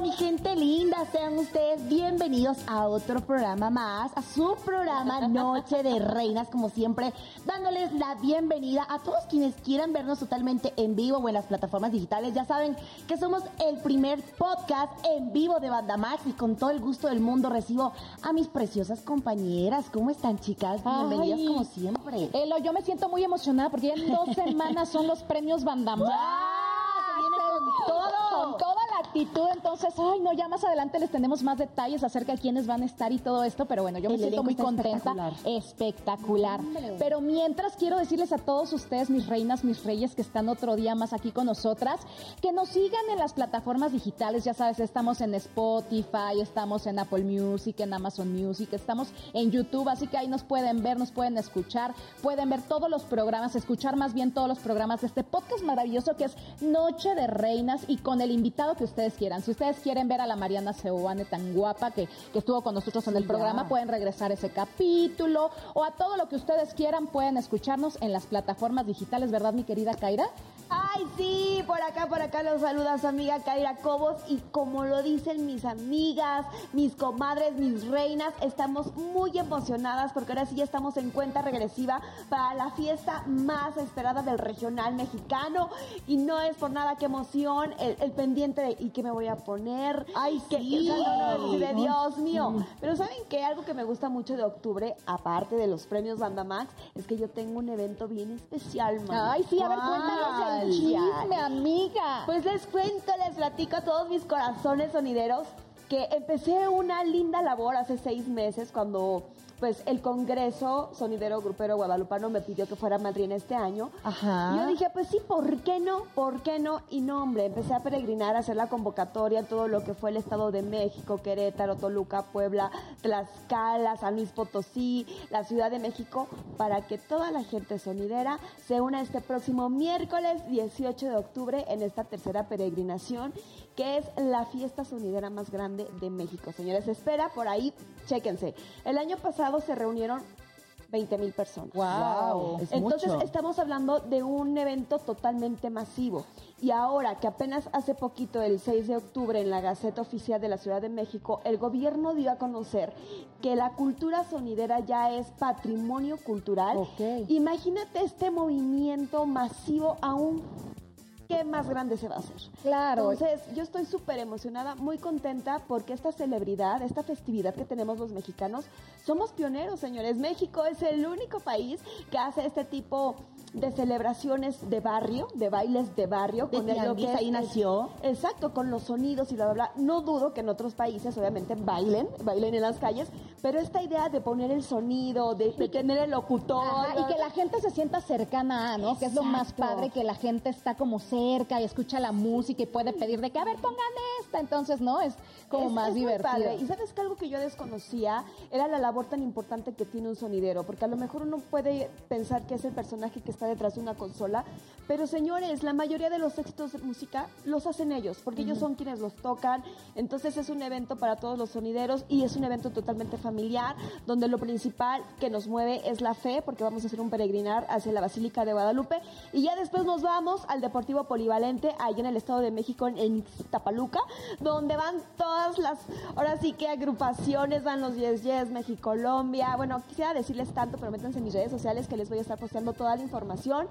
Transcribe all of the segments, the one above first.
Mi gente linda, sean ustedes bienvenidos a otro programa más, a su programa Noche de Reinas, como siempre, dándoles la bienvenida a todos quienes quieran vernos totalmente en vivo o en las plataformas digitales. Ya saben que somos el primer podcast en vivo de Banda Max y con todo el gusto del mundo recibo a mis preciosas compañeras. ¿Cómo están, chicas? Bienvenidas Ay. como siempre. Elo, yo me siento muy emocionada porque ya en dos semanas son los premios Bandamax. Se con todo. Con actitud, entonces, ay, no, ya más adelante les tenemos más detalles acerca de quiénes van a estar y todo esto, pero bueno, yo me El siento muy contenta. espectacular. Espectacular. Pero mientras quiero decirles a todos ustedes, mis reinas, mis reyes que están otro día más aquí con nosotras, que nos sigan en las plataformas digitales, ya sabes, estamos en Spotify, estamos en Apple Music, en Amazon Music, estamos en YouTube, así que ahí nos pueden ver, nos pueden escuchar, pueden ver todos los programas, escuchar más bien todos los programas de este podcast maravilloso que es Noche de Reinas y con el invitado que ustedes quieran. Si ustedes quieren ver a la Mariana Seoane tan guapa que, que estuvo con nosotros en el Sí, programa, ya. pueden regresar a ese capítulo o a todo lo que ustedes quieran, pueden escucharnos en las plataformas digitales, ¿verdad, mi querida Kaira? Ay, sí, por acá, por acá los saluda su amiga Kaira Cobos y como lo dicen mis amigas, mis comadres, mis reinas, estamos muy emocionadas porque ahora sí ya estamos en cuenta regresiva para la fiesta más esperada del regional mexicano y no es por nada que emoción el, el pendiente de ¿y qué me voy a poner? Ay, que, sí. que- no, no, de Dios mío. Pero ¿saben qué? Algo que me gusta mucho de octubre, aparte de los premios Banda Max, es que yo tengo un evento bien especial, man. Ay, sí, a ver, cuéntanos ¿Cuál? chisme, amiga. Pues les cuento, les platico a todos mis corazones sonideros que empecé una linda labor hace seis meses cuando pues el Congreso Sonidero Grupero Guadalupano me pidió que fuera madrina este año. Ajá. Y yo dije, pues sí, ¿por qué no? ¿Por qué no? Y no, hombre, empecé a peregrinar, a hacer la convocatoria en todo lo que fue el Estado de México, Querétaro, Toluca, Puebla, Tlaxcala, San Luis Potosí, la Ciudad de México, para que toda la gente sonidera se una este próximo miércoles 18 de octubre en esta tercera peregrinación, que es la fiesta sonidera más grande de México. Señores, espera por ahí, chéquense. El año pasado se reunieron 20 mil personas. Wow, es Entonces estamos hablando de un evento totalmente masivo. Y ahora que apenas hace poquito, el 6 de octubre, en la Gaceta Oficial de la Ciudad de México, el gobierno dio a conocer que la cultura sonidera ya es patrimonio cultural. Ok. Imagínate este movimiento masivo aún. ¿Qué más grande se va a hacer? Claro. Entonces, yo estoy súper emocionada, muy contenta porque esta celebridad, esta festividad que tenemos los mexicanos, somos pioneros, señores. México es el único país que hace este tipo de celebraciones de barrio, de bailes de barrio. De el- lo tianguis, ahí nació. Exacto, con los sonidos y bla, bla, bla. No dudo que en otros países, obviamente, bailen, bailen en las calles, pero esta idea de poner el sonido, de, de tener el locutor. Ajá, y que la gente se sienta cercana a, ¿no? Que es lo más Exacto. padre, que la gente está como cerca y escucha la música y puede pedir de que, a ver, pongan esta. Entonces, ¿no? Es como Es- más es muy divertido. padre. Y sabes que algo que yo desconocía era la labor tan importante que tiene un sonidero, porque a lo mejor uno puede pensar que es el personaje que está detrás de una consola, pero señores, la mayoría de los éxitos de música los hacen ellos, porque ellos son quienes los tocan. Entonces es un evento para todos los sonideros y es un evento totalmente familiar, donde lo principal que nos mueve es la fe, porque vamos a hacer un peregrinar hacia la Basílica de Guadalupe y ya después nos vamos al Deportivo Polivalente, ahí en el Estado de México, en, Ixtapaluca, donde van todas las, ahora sí que agrupaciones, van los Yes Yes, México-Colombia. Bueno, quisiera decirles tanto, pero métanse en mis redes sociales que les voy a estar posteando toda la información.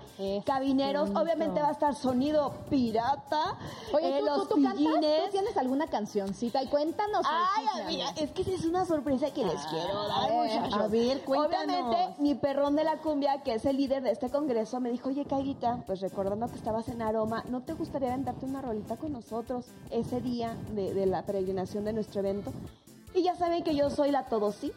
Cabineros, obviamente va a estar sonido pirata. Oye, eh, ¿tú, los tú, tú cantas? pillines. ¿Tú tienes alguna cancioncita? Y cuéntanos. Ay, amiga, es que es una sorpresa que les quiero dar, muchachos. a ver, cuéntanos. Obviamente, mi perrón de la cumbia, que es el líder de este congreso, me dijo, oye, Cairita, pues recordando que estabas en Aroma, ¿no te gustaría aventarte una rolita con nosotros ese día de, de la peregrinación de nuestro evento? Y ya saben que yo soy la todo sí.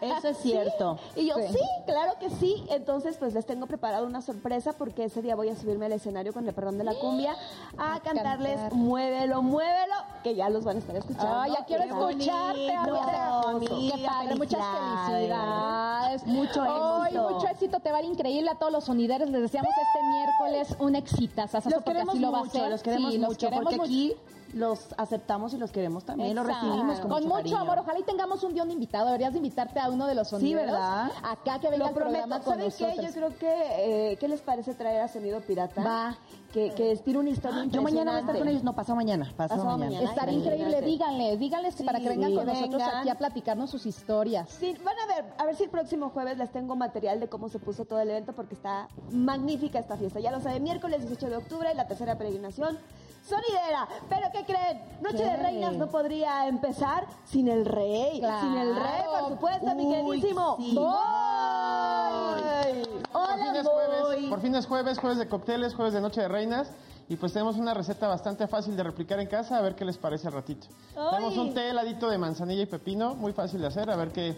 Eso es cierto. Y yo, Sí. sí. claro que sí. Entonces, pues les tengo preparado una sorpresa porque ese día voy a subirme al escenario con el perdón de la cumbia a cantarles cantar. Muévelo, muévelo, que ya los van a estar escuchando. Ay, ya quiero escucharte, amiga. Qué padre, muchas felicidades. Mucho éxito. mucho éxito, te va a ir increíble a todos los sonideros. Les deseamos este miércoles un éxito. Los queremos así lo va a los queremos Sí, los mucho, queremos porque aquí los aceptamos y los queremos también, los Exacto. recibimos con, con mucho, amor. Ojalá y tengamos un día un invitado. Deberías de invitarte a uno de los sonideros. ¿verdad? Acá que venga Lo programa prometo. con ¿Saben qué? Yo creo que, eh, ¿qué les parece traer a Sonido Pirata? Va. Que, que estire una historia Yo mañana voy a estar con ellos, no, pasado mañana, pasado, Pasado mañana. mañana. Estaría Ay, increíble. imagínate. Díganles, que para que Sí, vengan con nosotros aquí a platicarnos sus historias. Sí, van a ver, a ver si el próximo jueves les tengo material de cómo se puso todo el evento porque está magnífica esta fiesta. Ya lo saben, miércoles 18 de octubre, la tercera peregrinación sonidera. Pero ¿qué creen? Noche de ¿Qué? Reinas no podría empezar sin el rey. Claro. Sin el rey, por supuesto, mi queridísimo. sí. Boy. Por fin Hola, es jueves, por fin es jueves, jueves de cócteles, jueves de noche de reinas. Y pues tenemos una receta bastante fácil de replicar en casa, a ver qué les parece al ratito. Tenemos un té heladito de manzanilla y pepino, muy fácil de hacer, a ver qué,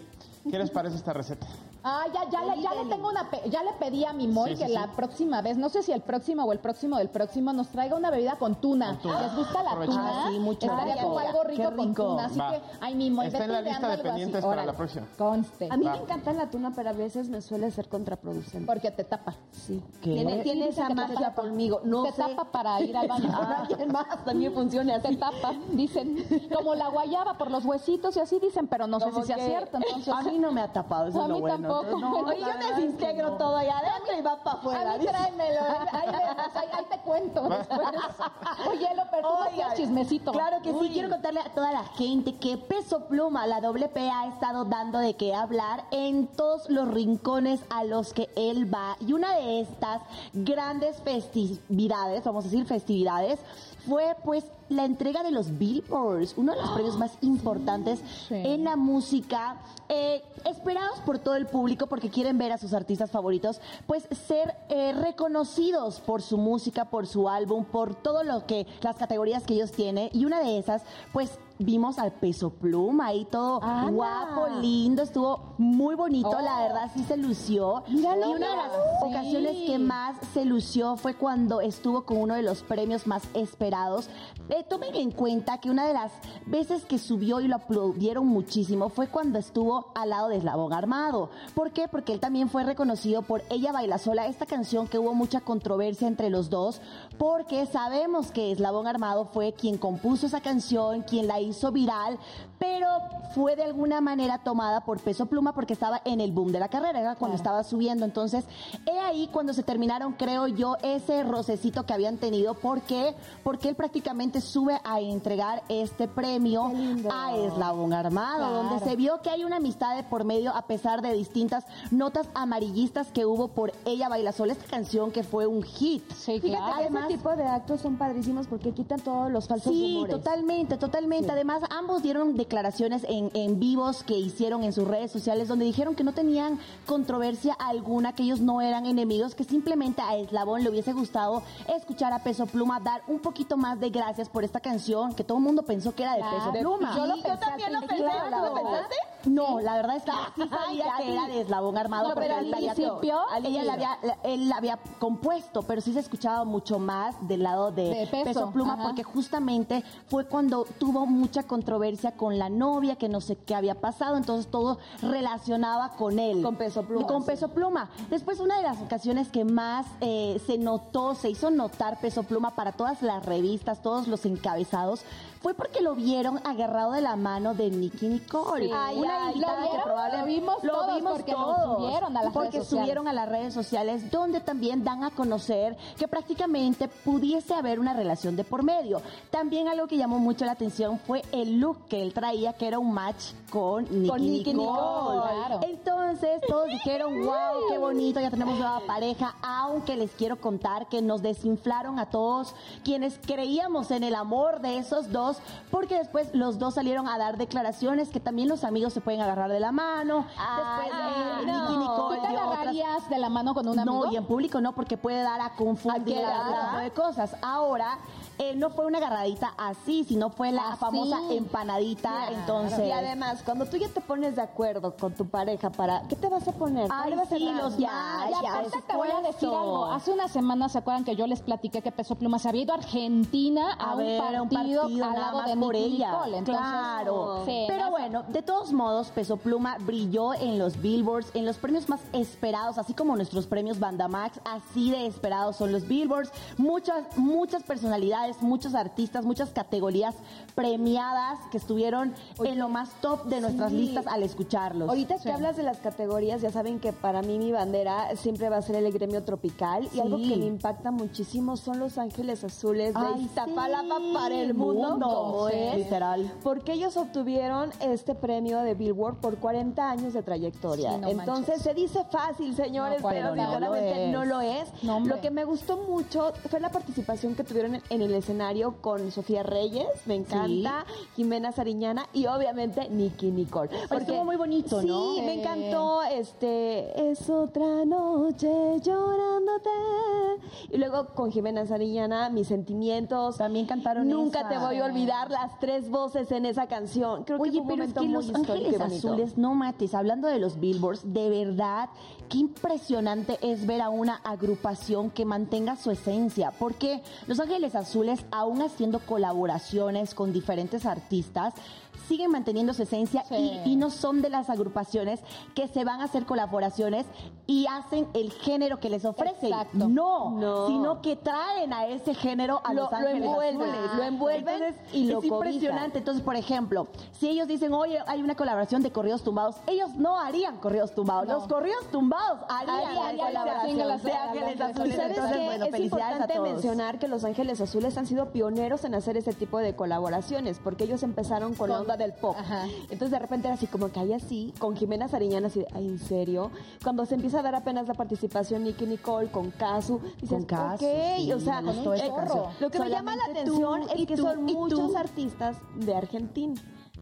qué les parece esta receta. Ah, ya, ya, le, ya le tengo una, pe- ya le pedí a mi Moy Sí, que sí. la próxima vez, no sé si el próximo o el próximo del próximo, nos traiga una bebida con tuna. Con tuna. ¿Les gusta la tuna? Ah, sí, mucho. Estaría Rico. como algo Qué rico, con rico. tuna, así Va. que, ay, mi Moy, Está en la lista de pendientes para la próxima. Conste, A mí Va. me encanta la tuna, pero a veces me suele ser contraproducente. porque te tapa. Sí. ¿Qué? Tiene, tiene esa magia conmigo. No te sé. tapa para ir al baño. Con alguien más también funciona te tapa, dicen. Como la guayaba por los huesitos y así dicen, pero no sé si sea cierto. Entonces, A mí no me ha tapado, eso es lo bueno. Tampoco. No, la yo desintegro no. todo allá adentro y va para afuera. A mí tráemelo, ahí, vemos, ahí, ahí te cuento después. Oye, lo hacías chismecito. Claro que sí, quiero contarle a toda la gente que Peso Pluma, la WP, ha estado dando de qué hablar en todos los rincones a los que él va. Y una de estas grandes festividades, vamos a decir festividades, fue pues la entrega de los Billboards, uno de los premios más importantes Sí. en la música, eh, esperados por todo el público porque quieren ver a sus artistas favoritos, pues ser eh, reconocidos por su música, por su álbum, por todo lo que, las categorías que ellos tienen. Y una de esas, pues vimos al peso pluma ahí todo guapo, lindo, estuvo muy bonito, Oh. la verdad sí se lució. Míralo, y una de las sí. ocasiones que más se lució fue cuando estuvo con uno de los premios más esperados. Eh, tomen en cuenta que una de las veces que subió y lo aplaudieron muchísimo fue cuando estuvo al lado de Eslabón Armado. ¿Por qué? Porque él también fue reconocido por Ella Baila Sola, esta canción que hubo mucha controversia entre los dos, porque sabemos que Eslabón Armado fue quien compuso esa canción, quien la hizo viral, pero fue de alguna manera tomada por Peso Pluma porque estaba en el boom de la carrera, era cuando estaba subiendo. Entonces, he ahí cuando se terminaron, creo yo, ese rocecito que habían tenido. ¿Por qué? Porque él prácticamente sube a entregar este premio a Eslabón Armado, Claro. donde se vio que hay una amistad de por medio a pesar de distintas notas amarillistas que hubo por Ella Baila Sola, esta canción que fue un hit. Sí, Fíjate claro. Además- ese tipo de actos son padrísimos porque quitan todos los falsos Sí, rumores. totalmente, totalmente. Además, ambos dieron declaraciones en, en vivos que hicieron en sus redes sociales donde dijeron que no tenían controversia alguna, que ellos no eran enemigos, que simplemente a Eslabón le hubiese gustado escuchar a Peso Pluma dar un poquito más de gracias por esta canción que todo el mundo pensó que era de Peso Claro. Pluma. Yo lo Sí, pensé también al lo pensé, la ¿lo verdad. pensaste? No, la verdad es que sí sabía Ay, ya que era de Eslabón Armado No, porque pero al principio, ella la había, la- él la había compuesto, pero sí se escuchaba mucho más del lado de, De Peso, Pluma ajá. porque justamente fue cuando tuvo mucha controversia con la novia, que no sé qué había pasado, entonces todo relacionaba con él. Con Peso Pluma, Con sí. Peso Pluma. Después, una de las ocasiones que más eh, se notó, se hizo notar Peso Pluma para todas las revistas, todos los encabezados, fue porque lo vieron agarrado de la mano de Nicky Nicole. Sí. Ay, una ay, invitada ¿lo que probablemente Lo vimos todos porque lo todos, subieron a las porque redes sociales. subieron a las redes sociales donde también dan a conocer que prácticamente pudiese haber una relación de por medio. También algo que llamó mucho la atención fue el look que él traía, que era un match con Nicky, Con Nicki Nicole. Nicole, claro. Entonces todos dijeron, wow, qué bonito, ya tenemos nueva pareja, aunque les quiero contar que nos desinflaron a todos quienes creíamos en el amor de esos dos, porque después los dos salieron a dar declaraciones que también los amigos se pueden agarrar de la mano. después Ah, eh, no. Nicole ¿Tú te otras agarrarías de la mano con un amigo? no, y en público no, porque puede dar a confundir ¿A a de cosas. Ahora, eh, no fue una agarradita así, sino fue la Así. famosa empanadita. Claro. Entonces, Y además, cuando tú ya te pones de acuerdo con tu pareja para... ¿Qué te vas a poner? ¿Cuál Ay, vas a sí, dar? los Ya, ya, por te voy a decir algo. Hace unas semanas, ¿se acuerdan que yo les platiqué que Peso Pluma se había ido a Argentina a, a ver, un, un partido partido al nada más de por ella. Nicole? Entonces, claro. sí, Pero no, bueno, Bueno, de todos modos, Peso Pluma brilló en los Billboards, en los premios más esperados, así como nuestros premios Bandamax, así de esperados son los Billboards. Muchas, muchas personalidades, muchos artistas, muchas categorías premiadas que estuvieron en lo más top de nuestras sí. listas al escucharlos. Ahorita que hablas de las categorías, ya saben que para mí mi bandera siempre va a ser el gremio tropical y Sí. algo que me impacta muchísimo son los ángeles azules de Ay, Iztapalapa sí, para el mundo, mundo, como sí, es. literal. Porque ellos obtuvieron este premio de Billboard por 40 años de trayectoria. Sí, no Entonces manches. se dice fácil, señores, No, pero 40 sinceramente no no lo lo es. No, hombre. lo que me gustó mucho fue la participación que tuvieron en el escenario con Sofía Reyes, me encanta, Jimena Sariñana y obviamente Nicky Nicole. Porque- estuvo muy bonito, sí, ¿no? me Sí. encantó este es otra noche llorándote. Y luego con Jimena Sariñana, mis sentimientos. También cantaron Nunca esa. te voy a olvidar las tres voces en esa canción. Creo que fue un pero es momento que muy los Ángeles. Azules, no mates, hablando de los Billboards, de verdad, qué impresionante es ver a una agrupación que mantenga su esencia, porque Los Ángeles Azules, aún haciendo colaboraciones con diferentes artistas, siguen manteniendo su esencia Sí. y, y no son de las agrupaciones que se van a hacer colaboraciones y hacen el género que les ofrecen. Exacto. No, No. sino que traen a ese género a Lo- Los lo Ángeles envuelven, Azules. lo envuelven Entonces, y lo es impresionante. Entonces, por ejemplo, si ellos dicen, oye, hay una colaboración de corridos tumbados, ellos no harían corridos tumbados. No. Los corridos tumbados de de Ángeles Azules. ¿Y sabes Entonces, qué? bueno, es importante mencionar que Los Ángeles Azules han sido pioneros en hacer ese tipo de colaboraciones, porque ellos empezaron con, la onda del pop. Ajá. Entonces de repente era así como que hay así, con Jimena Sariñana, así, de, ay, ¿en serio? Cuando se empieza a dar apenas la participación Nicky Nicole con Casu, dices, Con Casu, ok, sí, o sea, eh, canción. lo que me llama la atención tú, es que tú, son muchos tú. artistas de Argentina.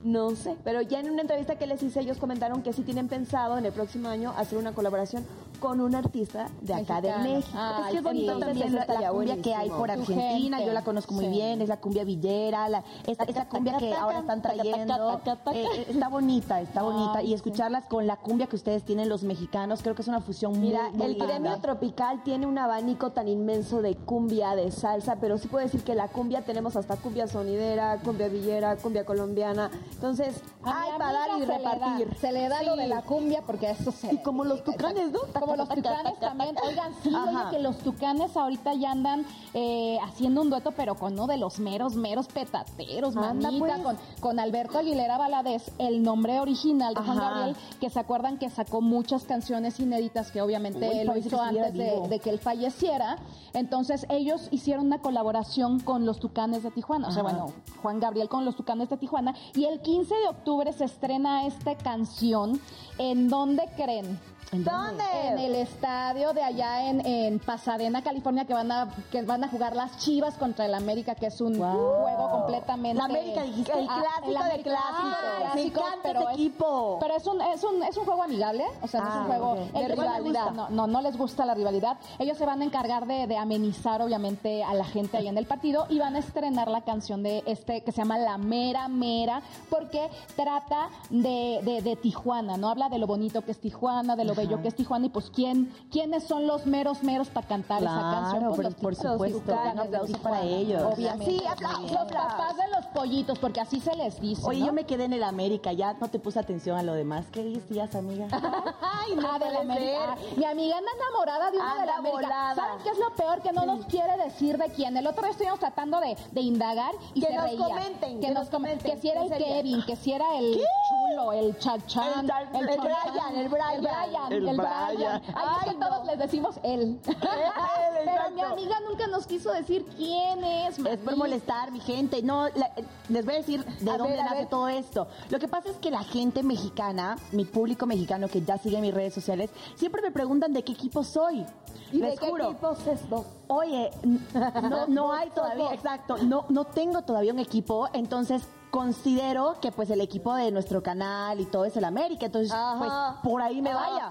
No sé, pero ya en una entrevista que les hice, ellos comentaron que sí tienen pensado en el próximo año hacer una colaboración con un artista de acá de. México. Ah, es que es bonito también la, la cumbia que hay por Argentina, yo la conozco muy Sí. bien, es la cumbia villera, la, esa, esa cumbia que ahora están trayendo, eh, eh, está bonita, está bonita, y escucharlas con la cumbia que ustedes tienen los mexicanos, creo que es una fusión muy, Mira, muy el linda. gremio tropical tiene un abanico tan inmenso de cumbia, de salsa, pero sí puedo decir que la cumbia tenemos hasta cumbia sonidera, cumbia villera, cumbia colombiana. Entonces, A hay para dar y le da- repartir. Se le da lo de la cumbia porque eso se. Y como los tucanes, ¿no? Como los tucanes también. Oigan, sí, oye, que los tucanes ahorita ya andan eh, haciendo un dueto, pero con uno de los meros, meros petateros, Anda, manita, pues. con, con Alberto Aguilera Valadez, el nombre original de Juan. Gabriel, que se acuerdan que sacó muchas canciones inéditas que obviamente Uy, lo hizo antes de, que él falleciera. Entonces ellos hicieron una colaboración con los Tucanes de Tijuana. O sea, Ajá. bueno, Juan Gabriel con los Tucanes de Tijuana. Y el 15 de octubre se estrena esta canción. ¿En dónde creen? ¿En ¿Dónde? En el estadio de allá en, en Pasadena, California, que van a que van a jugar las Chivas contra el América, que es un Wow. juego completamente. La América, dijiste. El Ah, clásico de América-. Ah, Me clásico, encanta pero ese es- equipo. Pero es un, es un, es un juego amigable, o sea, no es Ah, un juego ok. el De rivalidad. gusta, No, no, no les gusta la rivalidad. Ellos se van a encargar de, de amenizar, obviamente, a la gente ahí en el partido y van a estrenar la canción de este que se llama La Mera Mera, porque trata de, de, de Tijuana, ¿no? Habla de lo bonito que es Tijuana, de lo bello que es Tijuana y pues quién, quiénes son los meros meros para cantar esa canción. Pues, pero los por supuesto, un aplauso para ellos. Obviamente. Sí, aplausos. Los papás de los pollitos, porque así se les dice. Oye, ¿no? yo me quedé en el América, ya no te puse atención a lo demás. ¿Qué decías, amiga? Ay, no Ah, de la puede América. ser. Ah, Mi amiga anda enamorada de una de la Anda América. volada. ¿Saben qué es lo peor? Que no nos quiere decir de quién. El otro día estuvimos tratando de, de indagar y Que se nos reía. comenten, que, que nos comenten. Que si era el. Kevin, que si era el chulo, el chachán, El tal- el chonchan, Brian, el Brian. el Brian, El el Brian. Brian. Ay, es que no. todos les decimos él. Pero mi amiga nunca nos quiso decir quién es. Es por molestar, mi gente. No, la- les voy a decir de A dónde ver, nace todo esto. Lo que pasa es que la gente mexicana, mi público mexicano que ya sigue mis redes sociales, siempre me preguntan de qué equipo soy. ¿Y Les de qué juro. equipos es dos? Oye, no, no hay todavía, exacto, no, no tengo todavía un equipo, entonces considero que pues el equipo de nuestro canal y todo es el América, entonces Ajá. pues por ahí me vaya.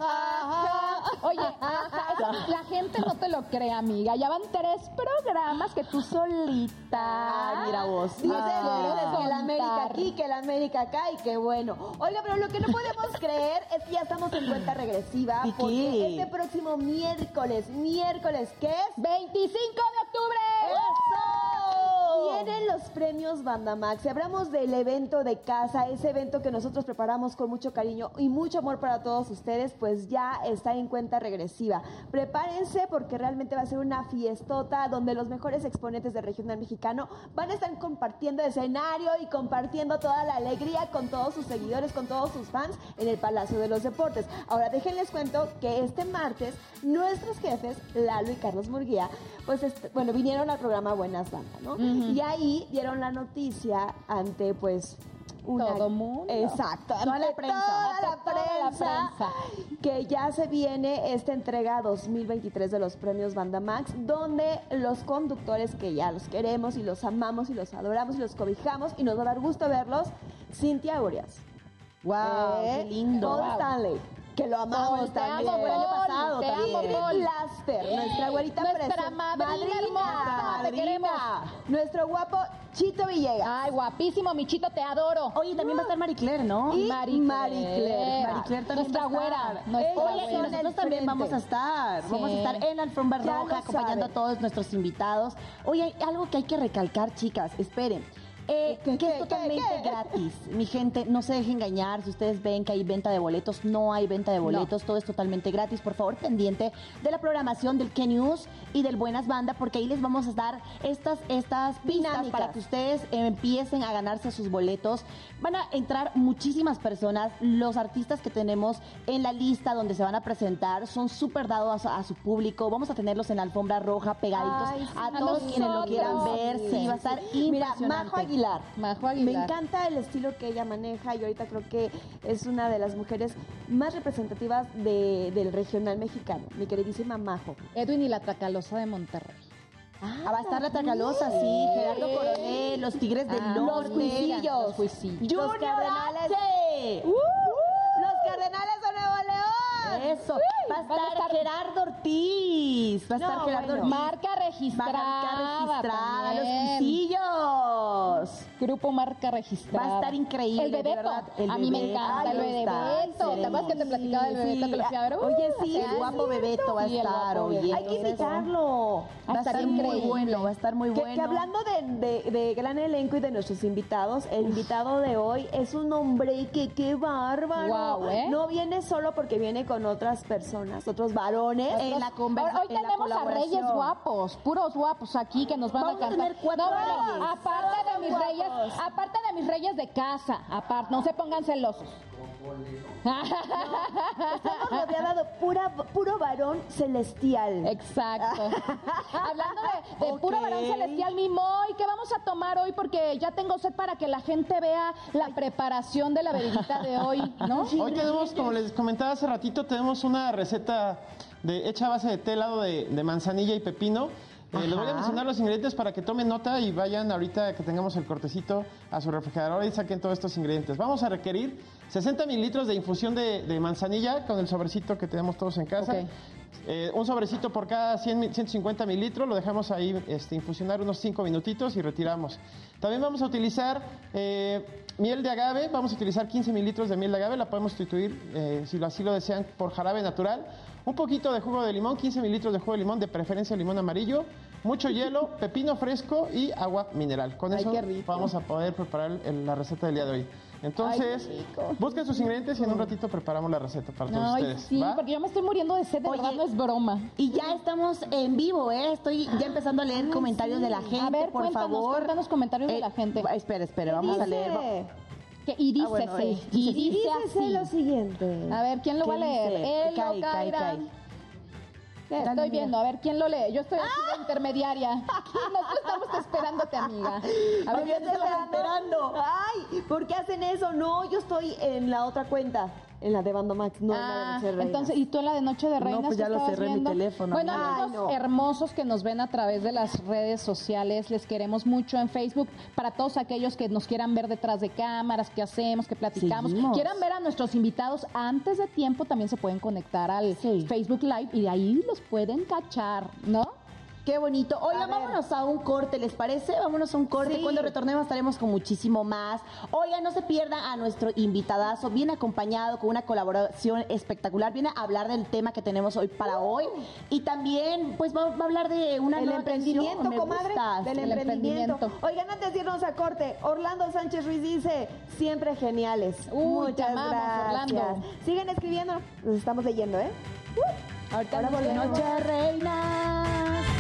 Oye, la gente no te lo cree, amiga. Ya van tres programas que tú solita. Ay, mira vos. Dices, Ah. dices que la América aquí, que la América acá y que bueno. Oiga, pero lo que no podemos creer es que ya estamos en cuenta regresiva ¿Y porque qué? este próximo miércoles, miércoles, ¿qué es? 25 de octubre. ¡Eso! Vienen los premios Bandamax. Si hablamos del evento de casa, ese evento que nosotros preparamos con mucho cariño y mucho amor para todos ustedes, pues ya está en cuenta regresiva. Prepárense porque realmente va a ser una fiestota donde los mejores exponentes del regional mexicano van a estar compartiendo escenario y compartiendo toda la alegría con todos sus seguidores, con todos sus fans en el Palacio de los Deportes. Ahora déjenles cuento que este martes nuestros jefes, Lalo y Carlos Murguía, pues bueno, vinieron al programa Buenas Bandas, ¿no? Y ahí dieron la noticia ante pues una- Todo mundo. Exacto. Toda la prensa. Toda la prensa. Que ya se viene esta entrega 2023 de los premios Bandamax, donde los conductores que ya los queremos y los amamos y los adoramos y los cobijamos y nos va a dar gusto verlos, Cintia Urias. Wow, Eh, qué lindo. Paul Wow. Stanley, que lo amamos Paul, te también. amo, el año pasado te también. amo, Paul. Lasper, nuestra güerita Nuestra madrina madrina. Queremos. Nuestro guapo Chito Villegas. Ay, guapísimo, Michito, te adoro. Oye, también va a estar Marie Claire, ¿no? Y Marie Marie Claire. Claire. Marie Claire también Nuestra va a güera, estar. nuestra Oye, güera. nosotros En el también vamos a estar. Sí. Vamos a estar en la alfombra roja acompañando a todos nuestros invitados. Oye, hay algo que hay que recalcar, chicas. Esperen. Eh, ¿Qué, que qué, es totalmente qué, gratis. Mi gente, no se deje engañar. Si ustedes ven que hay venta de boletos, no hay venta de boletos. Todo es totalmente gratis. Por favor, pendiente de la programación del K News y del Buenas Banda, porque ahí les vamos a dar estas, estas pistas Dinámicas. para que ustedes eh, empiecen a ganarse sus boletos. Van a entrar muchísimas personas. Los artistas que tenemos en la lista donde se van a presentar son súper dados a, su- a su público. Vamos a tenerlos en la alfombra roja pegaditos Ay, sí. a A todos quienes lo quieran ver. Sí, va a estar Mira, impresionante. Majo Aguilar. Majo Aguilar. Me encanta el estilo que ella maneja y ahorita creo que es una de las mujeres más representativas de- del regional mexicano, mi queridísima Majo. Edwin y la Tracalosa de Monterrey. Ah, va a estar la Tracalosa, sí. Gerardo Coronel, los Tigres del Ah, Norte. los Cuisillos. Los Cuisillos. Los Cardenales. ¡Uh! Los Cardenales. Eso. Va a estar estar- Gerardo Ortiz. Va a estar No, Gerardo bueno. Ortiz. Marca registrada. Marca registrada, los. Cuisillos. Grupo marca registrada. Va a estar increíble, El Bebeto. el a mí me encanta Ay, el Bebeto. ¿Te acuerdas que te platicaba del Bebeto sí. que lo fui a ver? Uh, Oye, sí, el guapo. Bebeto va a estar, oye. Bebeto. Hay que invitarlo. Va a estar muy increíble. bueno, va a estar muy bueno. que hablando de, de- de gran elenco y de nuestros invitados, el invitado de hoy es un hombre que qué bárbaro. Guau, ¿eh? No viene solo porque viene con otras personas, otros varones. En la conversa- Hoy, tenemos a reyes guapos, puros guapos aquí que nos van Vamos a a cantar. tener cuatro no, bueno, reyes. aparte de mis Guapos. reyes, aparte de mis reyes de casa, aparte, no se pongan celosos. Estamos rodeados de pura, puro varón celestial. Exacto. Hablando de, puro varón celestial, mi Moy, ¿qué vamos a tomar hoy? Porque ya tengo sed para que la gente vea la preparación de la bebidita de hoy, ¿no? Hoy tenemos, como les comentaba hace ratito, tenemos una receta de, hecha a base de té helado de, de manzanilla y pepino. Eh, les voy a mencionar los ingredientes para que tomen nota y vayan ahorita que tengamos el cortecito a su refrigerador y saquen todos estos ingredientes. Vamos a requerir 60 mililitros de infusión de, de manzanilla con el sobrecito que tenemos todos en casa. Eh, un sobrecito por cada 100, mi- 150 mililitros, lo dejamos ahí este, infusionar unos 5 minutitos y retiramos. También vamos a utilizar eh, miel de agave, vamos a utilizar 15 mililitros de miel de agave, la podemos sustituir, eh, si así lo desean, por jarabe natural. Un poquito de jugo de limón, 15 mililitros de jugo de limón, de preferencia limón amarillo, mucho hielo, pepino fresco y agua mineral. Con Ay, eso vamos a poder preparar la receta del día de hoy. Entonces, busquen sus ingredientes y en un ratito preparamos la receta para todos Ay, ustedes. sí, ¿va? porque yo me estoy muriendo de sed, de Oye, verdad no es broma. Y ya estamos en vivo, ¿eh? Estoy ya empezando a leer comentarios de la gente, A ver, por cuéntanos, favor. cuéntanos comentarios de Eh, la gente. Espera, espera, vamos a Dice- leer. Que- y dice, Ah, bueno, y Y dice dícese así. lo siguiente. A ver, ¿quién lo ¿Qué va a leer? Él Cae, Estoy viendo, a ver, ¿quién lo lee? Yo estoy aquí de intermediaria. Aquí nosotros estamos esperándote, amiga. A ver, Yo ¿quién estoy lo lee? esperando. Ay, ¿por qué hacen eso? No, yo estoy en la otra cuenta, en la de Bando Max, no en la de Ah, Noche de Reinas. entonces, ¿y tú en la de Noche de Reinas? pues qué ya lo cerré mi teléfono, Bueno, amigos Ay, no. hermosos que nos ven a través de las redes sociales, les queremos mucho en Facebook. Para todos aquellos que nos quieran ver detrás de cámaras, qué hacemos, qué platicamos, Seguimos. quieran ver a nuestros invitados antes de tiempo, también se pueden conectar al Sí. Facebook Live y de ahí los pueden cachar, ¿no? Qué bonito. Oigan, vámonos a un corte, ¿les parece? Vámonos a un corte. Sí. Cuando retornemos estaremos con muchísimo más. Oigan, no se pierda a nuestro invitadazo, bien acompañado con una colaboración espectacular. Viene a hablar del tema que tenemos hoy para hoy. Y también, pues, va, va a hablar de una El nueva emprendimiento, canción. Comadre. Del El emprendimiento. emprendimiento. Oigan, antes de irnos a corte, Orlando Sánchez Ruiz dice, siempre geniales. Uy, Muchas amamos, gracias. Orlando. Siguen escribiendo, los estamos leyendo, ¿eh? Uh, Ahorita ahora volvemos. vemos. Noche Reinas.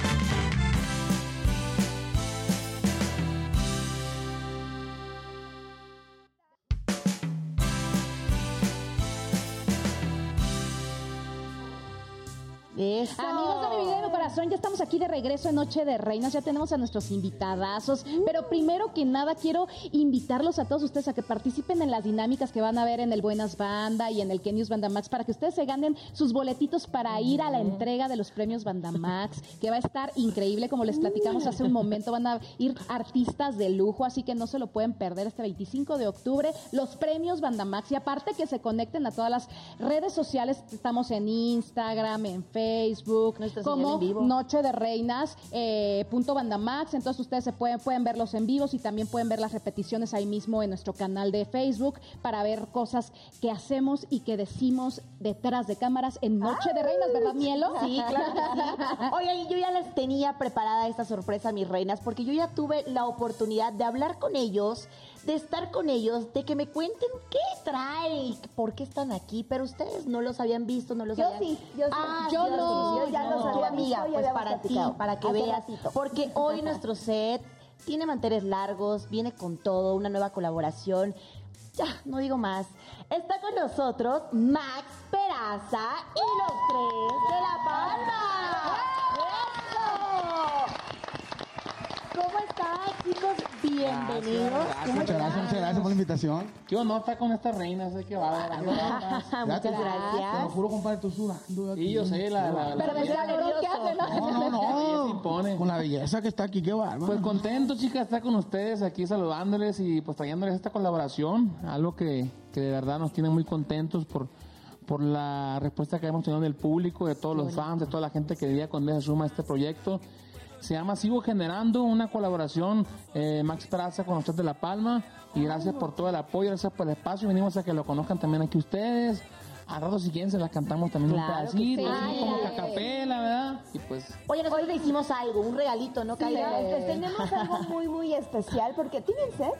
Eso. Amigos de mi vida y mi corazón, ya estamos aquí de regreso en Noche de Reinas, ya tenemos a nuestros invitadazos, pero primero que nada quiero invitarlos a todos ustedes a que participen en las dinámicas que van a ver en el Buenas Banda y en el Kenius Banda Max para que ustedes se ganen sus boletitos para ir a la entrega de los premios Banda Max, que va a estar increíble, como les platicamos hace un momento, van a ir artistas de lujo, así que no se lo pueden perder este 25 de octubre, los premios Banda Max y aparte que se conecten a todas las redes sociales, estamos en Instagram, en Facebook, Señal como en vivo. Noche de Reinas, eh, punto Bandamax. Entonces ustedes se pueden, pueden ver los en vivos y también pueden ver las repeticiones ahí mismo en nuestro canal de Facebook para ver cosas que hacemos y que decimos detrás de cámaras en Noche de Reinas, ¿verdad, Mielo? Sí, claro que sí. Oye, yo ya les tenía preparada esta sorpresa, mis reinas, porque yo ya tuve la oportunidad de hablar con ellos, de estar con ellos, de que me cuenten qué traen y por qué están aquí, pero ustedes no los habían visto, no los Yo habían sí, yo sí. Ah, Yo sí, no, sí, yo ya no. los había amiga, visto, pues para ti, para que veas, ratito. porque hoy nuestro set tiene manteles largos, viene con todo, una nueva colaboración. Ya, no digo más. Está con nosotros Max Peraza y los tres de La Palma. ¡Eso! ¿Cómo están, chicos? Bienvenidos. ¿Cómo Muchas gracias, muchas gracias por la invitación. ¿Qué honor está con esta reina? Sé que va a Muchas Te lo gracias. juro, compadre, estoy sudando. aquí. Y yo sé, la, la, la- Pero Está calor que nervioso. hace, ¿no? No, no, no. impone. Con la belleza que está aquí, qué bárbaro. Pues contento, chicas, estar con ustedes aquí saludándoles y pues trayéndoles esta colaboración. Algo que, que de verdad nos tiene muy contentos por, por la respuesta que hemos tenido del público, de todos los fans, de toda la gente que día con día se suma a este proyecto. Se llama Sigo Generando, una colaboración eh, Max Praza con ustedes de La Palma. Y gracias por todo el apoyo, gracias por el espacio. Venimos a que lo conozcan también aquí ustedes. A rato si quieren se las cantamos también Claro un pedacito, sí. así como cacapela, ¿verdad? Y pues Oye, nosotros le hicimos algo, un regalito, ¿no, Sí, pues tenemos algo muy, muy especial porque ¿tienen sed?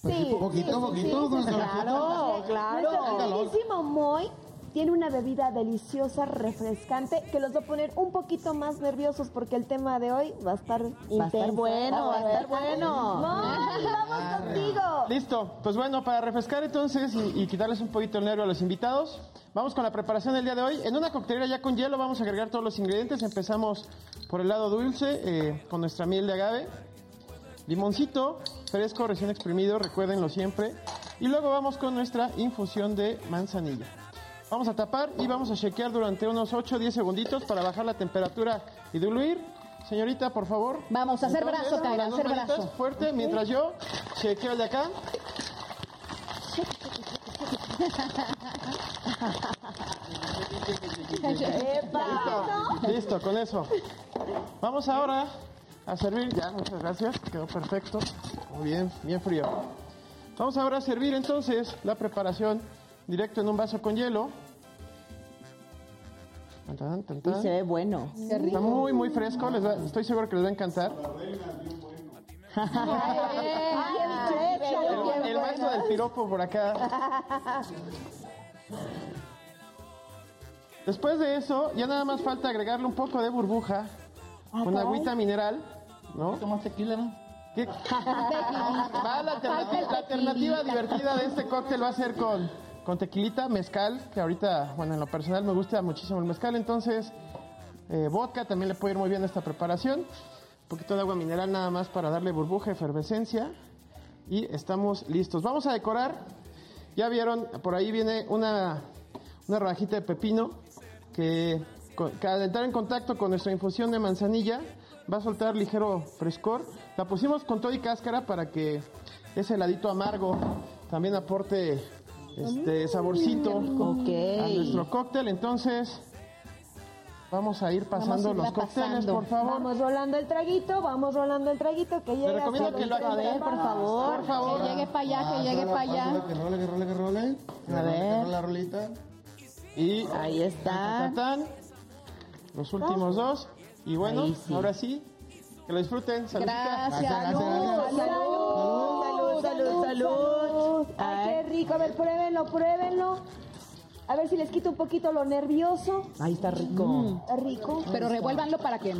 Pues sí, poquito, poquito, con Claro, Nuestro claro. queridísimo Moy tiene una bebida deliciosa, refrescante, que los va a poner un poquito más nerviosos porque el tema de hoy va a estar Va a estar bueno, va a estar bueno. Moy, vamos contigo. Listo, pues bueno, para refrescar entonces y, y quitarles un poquito el nervio a los invitados, vamos con la preparación del día de hoy. En una coctelera ya con hielo vamos a agregar todos los ingredientes. Empezamos por el lado dulce eh, con nuestra miel de agave, limoncito fresco recién exprimido, recuérdenlo siempre. Y luego vamos con nuestra infusión de manzanilla. Vamos a tapar y vamos a chequear durante unos 8 o 10 segunditos para bajar la temperatura y diluir. Señorita, por favor. Vamos a hacer Entonces, brazo, Kaira, hacer brazo. Fuerte, mientras yo chequeo el de acá. Listo, listo, con eso. Vamos ahora a servir, ya, muchas gracias, quedó perfecto. Muy bien, bien frío. Vamos ahora a servir entonces la preparación directo en un vaso con hielo. Tan, tan, tan, Y se ve bueno. Está muy, muy fresco, les va- estoy seguro que les va a encantar. El, el maestro del piropo por acá. Después de eso, ya nada más falta agregarle un poco de burbuja con agüita mineral, ¿no? tomas tequila, ¿no? ¿Qué? Va, la, alternativa, la alternativa divertida de este cóctel va a ser con, con tequilita, mezcal, que ahorita, bueno, en lo personal me gusta muchísimo el mezcal, entonces eh, vodka también le puede ir muy bien a esta preparación. Un poquito de agua mineral nada más para darle burbuja, efervescencia. Y estamos listos. Vamos a decorar. Ya vieron, por ahí viene una, una rodajita de pepino que, que al entrar en contacto con nuestra infusión de manzanilla va a soltar ligero frescor. La pusimos con todo y cáscara para que ese heladito amargo también aporte este saborcito Ok. a nuestro cóctel. Entonces, Vamos a ir pasando irla los cócteles, pasando. por favor. Vamos rolando el traguito, vamos rolando el traguito que Te llega recomiendo que lo hagas, treinta por favor. Por favor. Que llegue para allá, que llegue para allá. Que role, que role, que role. Que A role, que ver. role la rolita. Y Ahí está. Tatán, los últimos dos. Y bueno, sí. ahora sí, que lo disfruten. Gracias. Gracias, gracias, gracias. Salud, salud, salud. Ay, qué rico. A ver, pruébenlo, pruébenlo. A ver si les quito un poquito lo nervioso. Ahí está rico. Está rico. Pero revuélvanlo para que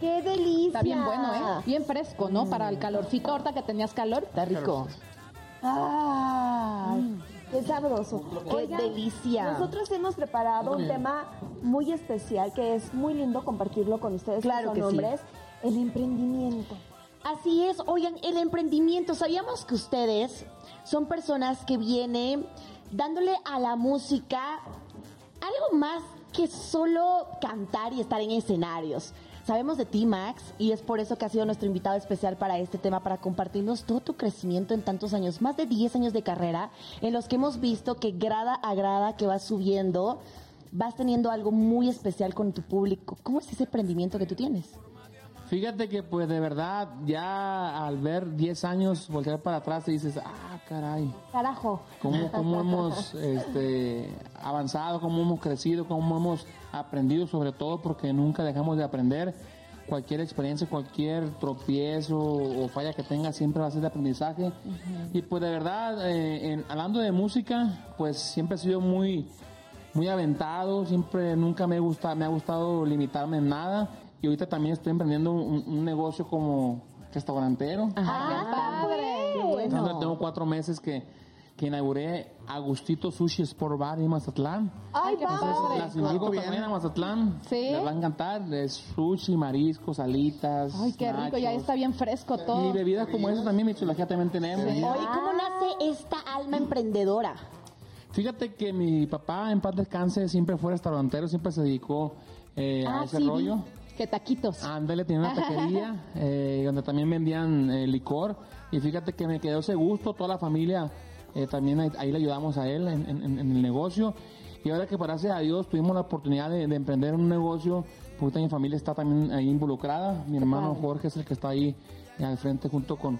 Qué delicia. está bien bueno, ¿eh? Bien fresco, ¿no? Para el calorcito, ahorita que tenías calor. Está rico. Ay, qué sabroso. Qué delicia. Nosotros hemos preparado un tema muy especial que es muy lindo compartirlo con ustedes. Claro que son que sí. hombres. El emprendimiento. Así es, oigan, el emprendimiento, sabíamos que ustedes son personas que vienen dándole a la música algo más que solo cantar y estar en escenarios. Sabemos de ti, Max, y es por eso que has sido nuestro invitado especial para este tema, para compartirnos todo tu crecimiento en tantos años, más de 10 años de carrera, en los que hemos visto que grada a grada que vas subiendo, vas teniendo algo muy especial con tu público. ¿Cómo es ese emprendimiento que tú tienes? Fíjate que pues de verdad ya al ver 10 años voltear para atrás te dices, ah, caray, Carajo. cómo, cómo hemos este, avanzado, cómo hemos crecido, cómo hemos aprendido sobre todo porque nunca dejamos de aprender. Cualquier experiencia, cualquier tropiezo o falla que tenga siempre va a ser de aprendizaje. Y pues de verdad, eh, en- hablando de música, pues siempre he sido muy, muy aventado, siempre nunca me gusta, me ha gustado limitarme en nada. Y ahorita también estoy emprendiendo un, un negocio como restaurantero. Ah, padre! Entonces, tengo cuatro meses que, que inauguré Agustito Sushi Sport Bar en Mazatlán. Ay, Entonces, las invito también a Mazatlán. Sí. Les va a encantar. Es sushi, mariscos, alitas. Ay, qué rico, ya nachos. está bien fresco Y todo. bebidas como esas también, Michelajía también tenemos. Oye, ¿cómo nace esta alma emprendedora? Fíjate que mi papá, en paz descanse, siempre fue restaurantero, siempre se dedicó eh, Ah, a ese sí, vi. Que taquitos. Ándale, tenía una taquería eh, donde también vendían eh, licor. Y fíjate que me quedó ese gusto, toda la familia eh, también ahí, ahí le ayudamos a él en, en- en el negocio. Y ahora que gracias a Dios tuvimos la oportunidad de, de emprender un negocio, ahorita mi familia está también ahí involucrada. Mi hermano Jorge es el que está ahí al frente junto con,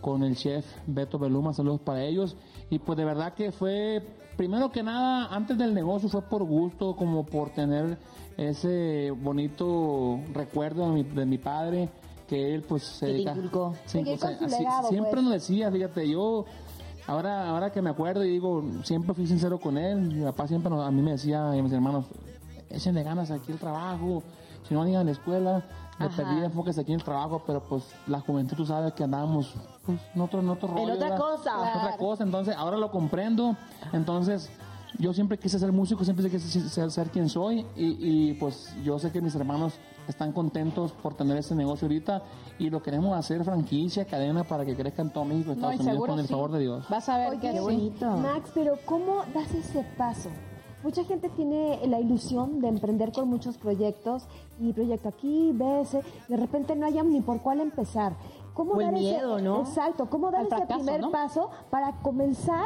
con el chef Beto Beluma, saludos para ellos. Y pues de verdad que fue, primero que nada, antes del negocio fue por gusto, como por tener ese bonito recuerdo de mi, de mi padre, que él pues se dedica- inculcó. Su así- legado, siempre pues. nos decía, fíjate, yo ahora ahora que me acuerdo y digo, siempre fui sincero con él, mi papá siempre nos- a mí me decía y a mis hermanos, échenle ganas aquí el trabajo, si no van a la escuela, Ajá. perdida enfóquese aquí en el trabajo, pero pues la juventud tú sabes que andábamos pues, en otro, en otro rollo. otra ¿verdad? cosa. En otra cosa, entonces ahora lo comprendo, entonces yo siempre quise ser músico, siempre quise ser, ser quien soy y, y, pues yo sé que mis hermanos están contentos por tener este negocio ahorita y lo queremos hacer franquicia, cadena para que crezca en todo México, No, Estados y Unidos con el sí. favor de Dios. Vas a ver Oye, sí. bonito. Max, pero ¿cómo das ese paso? Mucha gente tiene la ilusión de emprender con muchos proyectos y proyecto aquí, eh, de repente no hayan ni por cuál empezar. ¿Cómo O el dar ese- miedo, ¿no? Exacto, ¿cómo dar Al ese fracaso, primer ¿no? paso para comenzar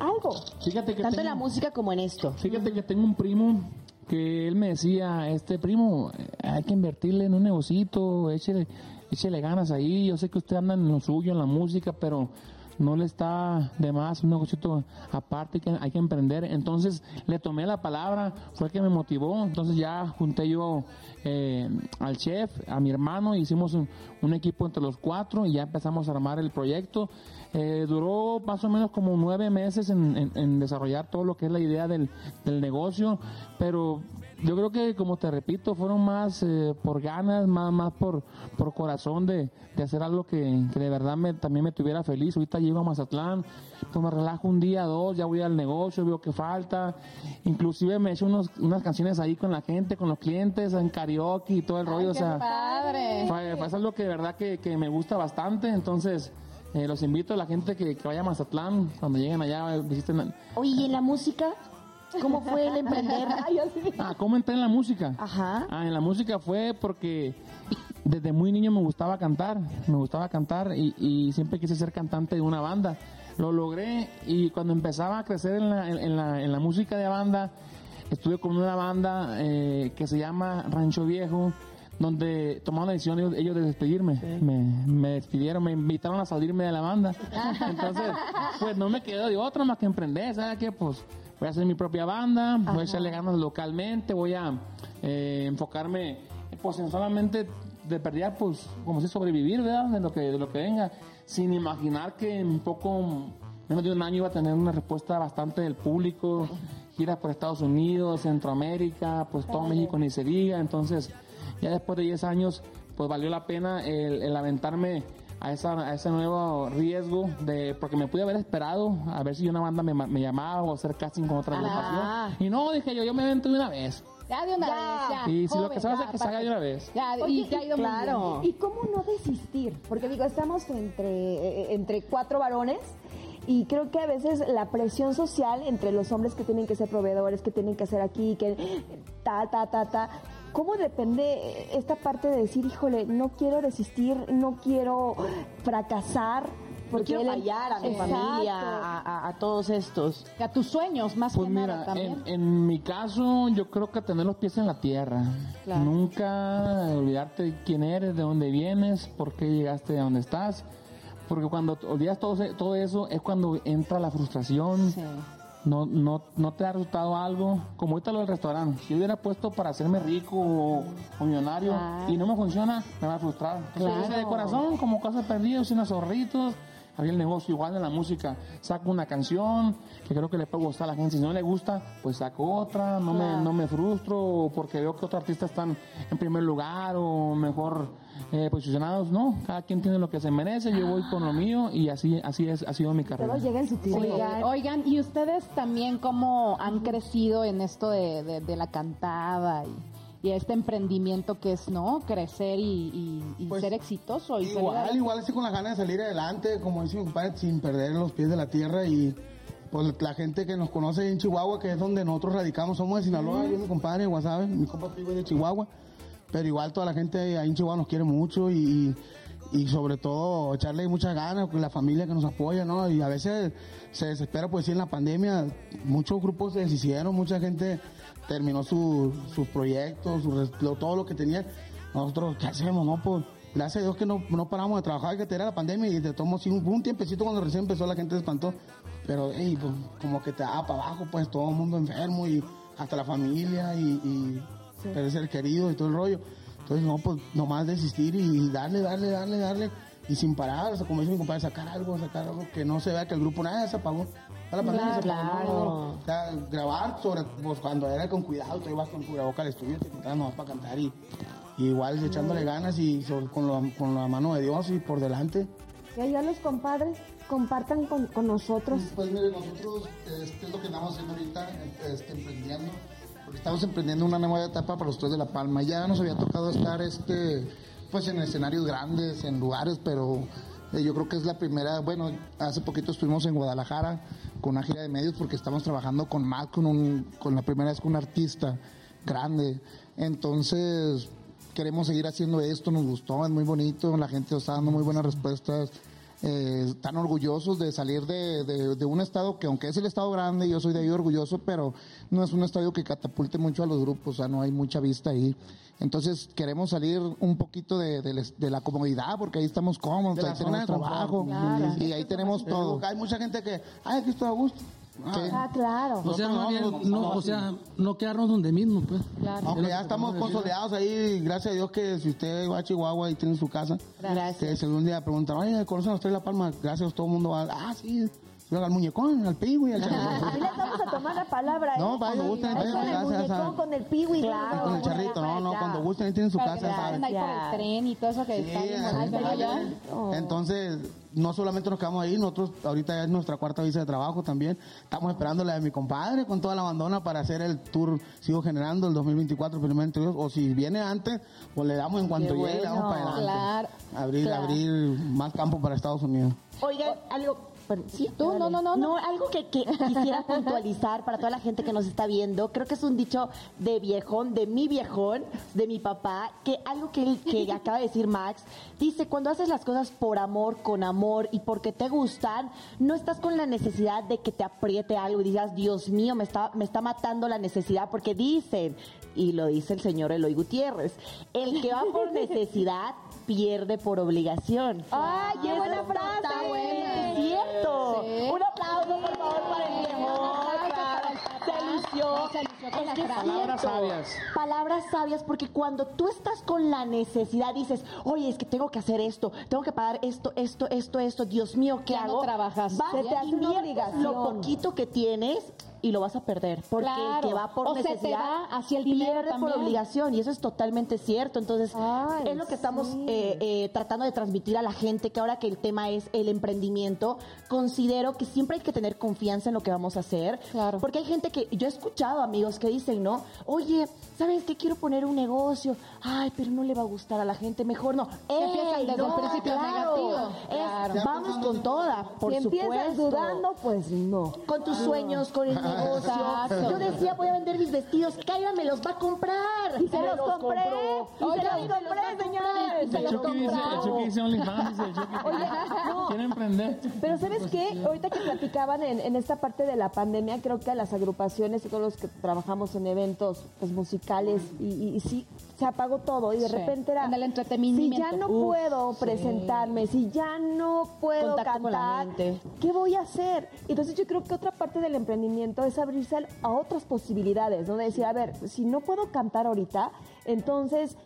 algo? Fíjate que Tanto en la música como en esto. Fíjate que tengo un primo que él me decía, este primo, eh, hay que invertirle en un negocito, échele, échele ganas ahí, yo sé que usted anda en lo suyo, en la música, pero no le está de más un negocito aparte que hay que emprender. Entonces le tomé la palabra, fue el que me motivó, entonces ya junté yo eh, al chef, a mi hermano, hicimos un, un equipo entre los cuatro y ya empezamos a armar el proyecto. Eh, duró más o menos como nueve meses en, en- en desarrollar todo lo que es la idea del, del negocio, pero yo creo que, como te repito, fueron más eh, por ganas, más, más por, por corazón de, de hacer algo que, que de verdad me, también me tuviera feliz. Ahorita llego a Mazatlán, pues me relajo un día, dos, ya voy al negocio, veo que falta. Inclusive me echo unos, unas canciones ahí con la gente, con los clientes, en karaoke y todo el rollo. o sea, Padre. fue- fue algo que de verdad que, que me gusta bastante, entonces eh, los invito a la gente que, que vaya a Mazatlán, cuando lleguen allá, visiten... Oye, ¿y en la música? ¿Cómo fue el emprender? Ah, ¿cómo entré en la música? Ajá. Ah, en la música fue porque desde muy niño me gustaba cantar, me gustaba cantar y, y siempre quise ser cantante de una banda. Lo logré y cuando empezaba a crecer en la, en, en la, en la música de banda, estuve con una banda eh, que se llama Rancho Viejo, donde tomaron la decisión ellos, ellos de despedirme. Me, me despidieron, me invitaron a salirme de la banda. Entonces, pues no me quedó de otra más que emprender, ¿sabes qué? Pues voy a hacer mi propia banda, voy a echarle ganas localmente, voy a eh, enfocarme, pues en solamente de perdida, pues como si sobrevivir, ¿verdad? De lo que, de lo que venga, sin imaginar que en poco menos de un año iba a tener una respuesta bastante del público, giras por Estados Unidos, Centroamérica, pues todo México ni se diga, entonces ya después de 10 años, pues valió la pena el, el aventarme a, esa, a ese nuevo riesgo de porque me pude haber esperado a ver si una banda me, me llamaba o hacer casting con otra agrupación y no dije yo yo me avento de una vez Ya de una Ya. vez, ya. y si lo que se va a ya, hacer que se haga de una vez Ya, Oye, y te ha ido muy claro. bien. ¿Y cómo no desistir? Porque digo, estamos entre, eh, entre cuatro varones y creo que a veces la presión social entre los hombres que tienen que ser proveedores, que tienen que hacer aquí, que ta, ta, ta, ta. ¿Cómo depende esta parte de decir, híjole, no quiero desistir, no quiero fracasar? No quiero él- fallar a mi Exacto. familia, a, a- a todos estos. A tus sueños, más Pues que nada mira, también. en, en mi caso yo creo que tener los pies en la tierra. Claro. Nunca olvidarte de quién eres, de dónde vienes, por qué llegaste a donde estás. Porque cuando olvidas todo, todo eso es cuando entra la frustración. Sí. No, no, no te ha resultado algo. Como ahorita lo del restaurante. Si yo hubiera puesto para hacerme rico o, o millonario Claro. y no me funciona, me va a frustrar. Entonces, Claro. hice de corazón, como cosas perdidas, unos zorritos. Había el negocio igual de la música. Saco una canción que creo que le puede gustar a la gente. Si no le gusta, pues saco otra. No, me, no me frustro porque veo que otros artistas están en primer lugar o mejor eh, posicionados. No, cada quien tiene lo que se merece. Yo voy con lo mío y así, así es, ha sido mi carrera. Todo llega en su tiempo. Oigan, oigan, y ustedes también cómo han crecido en esto de, de- de la cantada y, y este emprendimiento que es, ¿no? Crecer y, y- y Pues, ser exitoso. Y salir Igual, adelante. igual así con las ganas de salir adelante, como dice mi compadre, sin perder los pies de la tierra y pues la gente que nos conoce en Chihuahua, que es donde nosotros radicamos, somos de Sinaloa, yo y mi compadre, Guasave, mi compa Pigo es de Chihuahua, pero igual toda la gente ahí en Chihuahua nos quiere mucho y, y sobre todo echarle muchas ganas, con la familia que nos apoya, ¿no? Y a veces se desespera, pues sí, en la pandemia muchos grupos se deshicieron, mucha gente terminó su- sus proyectos, su res- lo- todo lo que tenían. Nosotros, ¿qué hacemos, no? Pues gracias a Dios que no, no paramos de trabajar, que era la pandemia y te tomó sí, un, un tiempecito cuando recién empezó la gente se espantó. Pero, ey, pues, como que te da para abajo, pues todo el mundo enfermo y hasta la familia y, y perder ser querido y todo el rollo. Entonces, no, pues nomás desistir y darle, darle, darle, darle. Y sin parar, o sea, como dice mi compadre, sacar algo, sacar algo que no se vea que el grupo nada se apagó. A la pandemia se apagó, no, no. O sea, grabar sobre, pues cuando era con cuidado, tú ibas con tu boca al estudio, te quitabas nomás para cantar y, y igual echándole ganas y sobre- con, la, con la mano de Dios y por delante. Que allá los compadres compartan con, con nosotros. Pues mire, nosotros este es lo que estamos haciendo ahorita, este, emprendiendo, estamos emprendiendo una nueva etapa para los tres de La Palma. Ya nos había tocado estar este, pues en escenarios grandes, en lugares, pero eh, yo creo que es la primera, bueno, hace poquito estuvimos en Guadalajara con una gira de medios porque estamos trabajando con más, con, un, con la primera vez con un artista grande. Entonces, queremos seguir haciendo esto, nos gustó, es muy bonito, la gente nos está dando muy buenas respuestas. Eh, están orgullosos de salir de, de- de un estado que aunque es el estado grande, yo soy de ahí orgulloso, pero no es un estadio que catapulte mucho a los grupos, o sea, no hay mucha vista ahí. Entonces queremos salir un poquito de, de la comodidad, porque ahí estamos cómodos, ahí tenemos trabajo claro. y ahí tenemos todo. Hay mucha gente que, ay, aquí estoy a gusto. Ah. Ah, claro. O sea, bien, no, no, no, o sea, no quedarnos donde mismo, pues. Aunque ya estamos consolidados ahí, gracias a Dios que si usted va a Chihuahua y tiene su casa, que si algún día preguntan, oye, ¿conocen a usted La Palma? Gracias, todo el mundo va, ah, sí, yo al muñecón, al y al charrito. Aquí les vamos a tomar la palabra. ¿eh? No, vaya, gusten, Ahí tienen con su el casa, muñecón, con el piwi. Y con el charrito, no, no, cuando gusten ahí tienen su casa, vayan ahí por el tren y todo eso que Sí, está bien ahí está. Entonces, no solamente nos quedamos ahí, nosotros ahorita ya es nuestra cuarta visa de trabajo también. Estamos esperando la de mi compadre con toda la abandona para hacer el tour Sigo Generando el 2024, primeramente. O si viene antes, pues le damos en cuanto llegue, le damos para adelante. Claro, Abrir, claro. abrir más campo para Estados Unidos. Oigan, algo, sí, Tú, no, no, no, no. algo que, que quisiera puntualizar para toda la gente que nos está viendo, creo que es un dicho de viejón, de mi viejón, de mi papá, que algo que, él- que acaba de decir Max, dice, cuando haces las cosas por amor, con amor y porque te gustan, no estás con la necesidad de que te apriete algo y digas, Dios mío, me está, me está matando la necesidad, porque dicen, y lo dice el señor Eloy Gutiérrez, el que va por necesidad pierde por obligación. ¡Ay, qué buena frase! totalmente Sí. Un aplauso, por favor, para el viejón. Se lució. Se lució con Es la que es frase. Palabras sabias. Palabras sabias, porque cuando tú estás con la necesidad, dices, oye, es que tengo que hacer esto, tengo que pagar esto, esto, esto, esto, Dios mío, ¿qué Ya no hago? trabajas. Vas Se te hace una inviertes obligación. lo poquito que tienes y lo vas a perder. Porque Claro. el que va por O se te necesidad va hacia el dinero pierde por obligación. Y eso es totalmente cierto. Entonces, Ay, es lo que estamos eh, eh, tratando de transmitir a la gente, que ahora que el tema es el emprendimiento, considero que siempre hay que tener confianza en lo que vamos a hacer. Claro. Porque hay gente que, yo he escuchado amigos que dicen, ¿no? Oye, ¿sabes qué? Quiero poner un negocio. Ay, pero no le va a gustar a la gente. Mejor no. empiezan ¡Ey, desde no, el principio claro! negativo. Es, Claro. Vamos con toda, por si supuesto. empiezas dudando, pues no. Con tus sueños, con el Yo decía, voy a vender mis vestidos. Cállate, me los va a comprar. Y se los compré. Y se los compré, señores. El Se los dice, el. Chucky dice OnlyFans, no. Quiere emprender. Pero ¿sabes qué? Ahorita que platicaban en, en esta parte de la pandemia, creo que a las agrupaciones y todos los que trabajamos en eventos pues, musicales y, y- y sí, se apagó todo y de Sí. repente era... En el entretenimiento. Si ya no Uf, puedo presentarme, si ya no puedo Contacto cantar. ¿qué voy a hacer? Entonces yo creo que otra parte del emprendimiento es abrirse a otras posibilidades, ¿no? De decir, a ver, si no puedo cantar ahorita, entonces...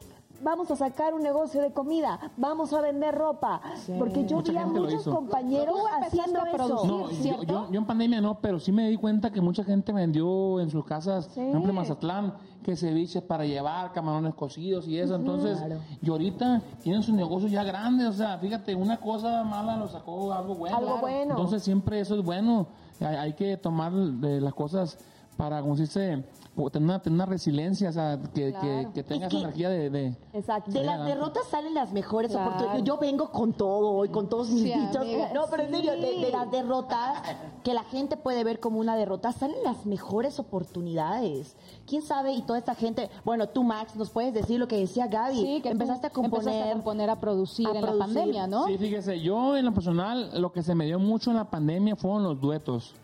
Vamos a sacar un negocio de comida, vamos a vender ropa. Porque yo Mucha vi a muchos compañeros haciendo a eso. producir. No, yo, ¿cierto? yo, yo en pandemia no, pero sí me di cuenta que mucha gente vendió en sus casas, por ejemplo en Mazatlán, que ceviches para llevar, camarones cocidos y eso. Entonces, y ahorita tienen sus negocios ya grandes. O sea, fíjate, una cosa mala lo sacó algo bueno. Algo bueno. Entonces, siempre eso es bueno. Hay, hay que tomar de las cosas para, como se dice, o tener una, tener una resiliencia, o sea, que, que, que tengas que- energía de... de Exacto. De las derrotas salen las mejores Claro. oportunidades. Yo vengo con todo hoy, con todos mis Sí, dichos. amiga, no, pero en serio, de, sí. de las derrotas que la gente puede ver como una derrota, salen las mejores oportunidades. ¿Quién sabe? Y toda esta gente, bueno, tú Max, nos puedes decir lo que decía Gaby. Sí, que tú empezaste a componer. empezaste a componer, a producir a en la pandemia, ¿no? Sí, fíjese, yo en lo personal, lo que se me dio mucho en la pandemia fueron los duetos.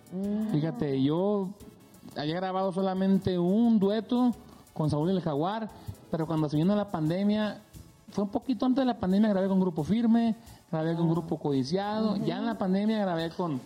Fíjate, yo había grabado solamente un dueto con Saúl el Jaguar, pero cuando se vino la pandemia, fue un poquito antes de la pandemia, grabé con Grupo Firme, grabé con Grupo Codiciado, ya en la pandemia grabé con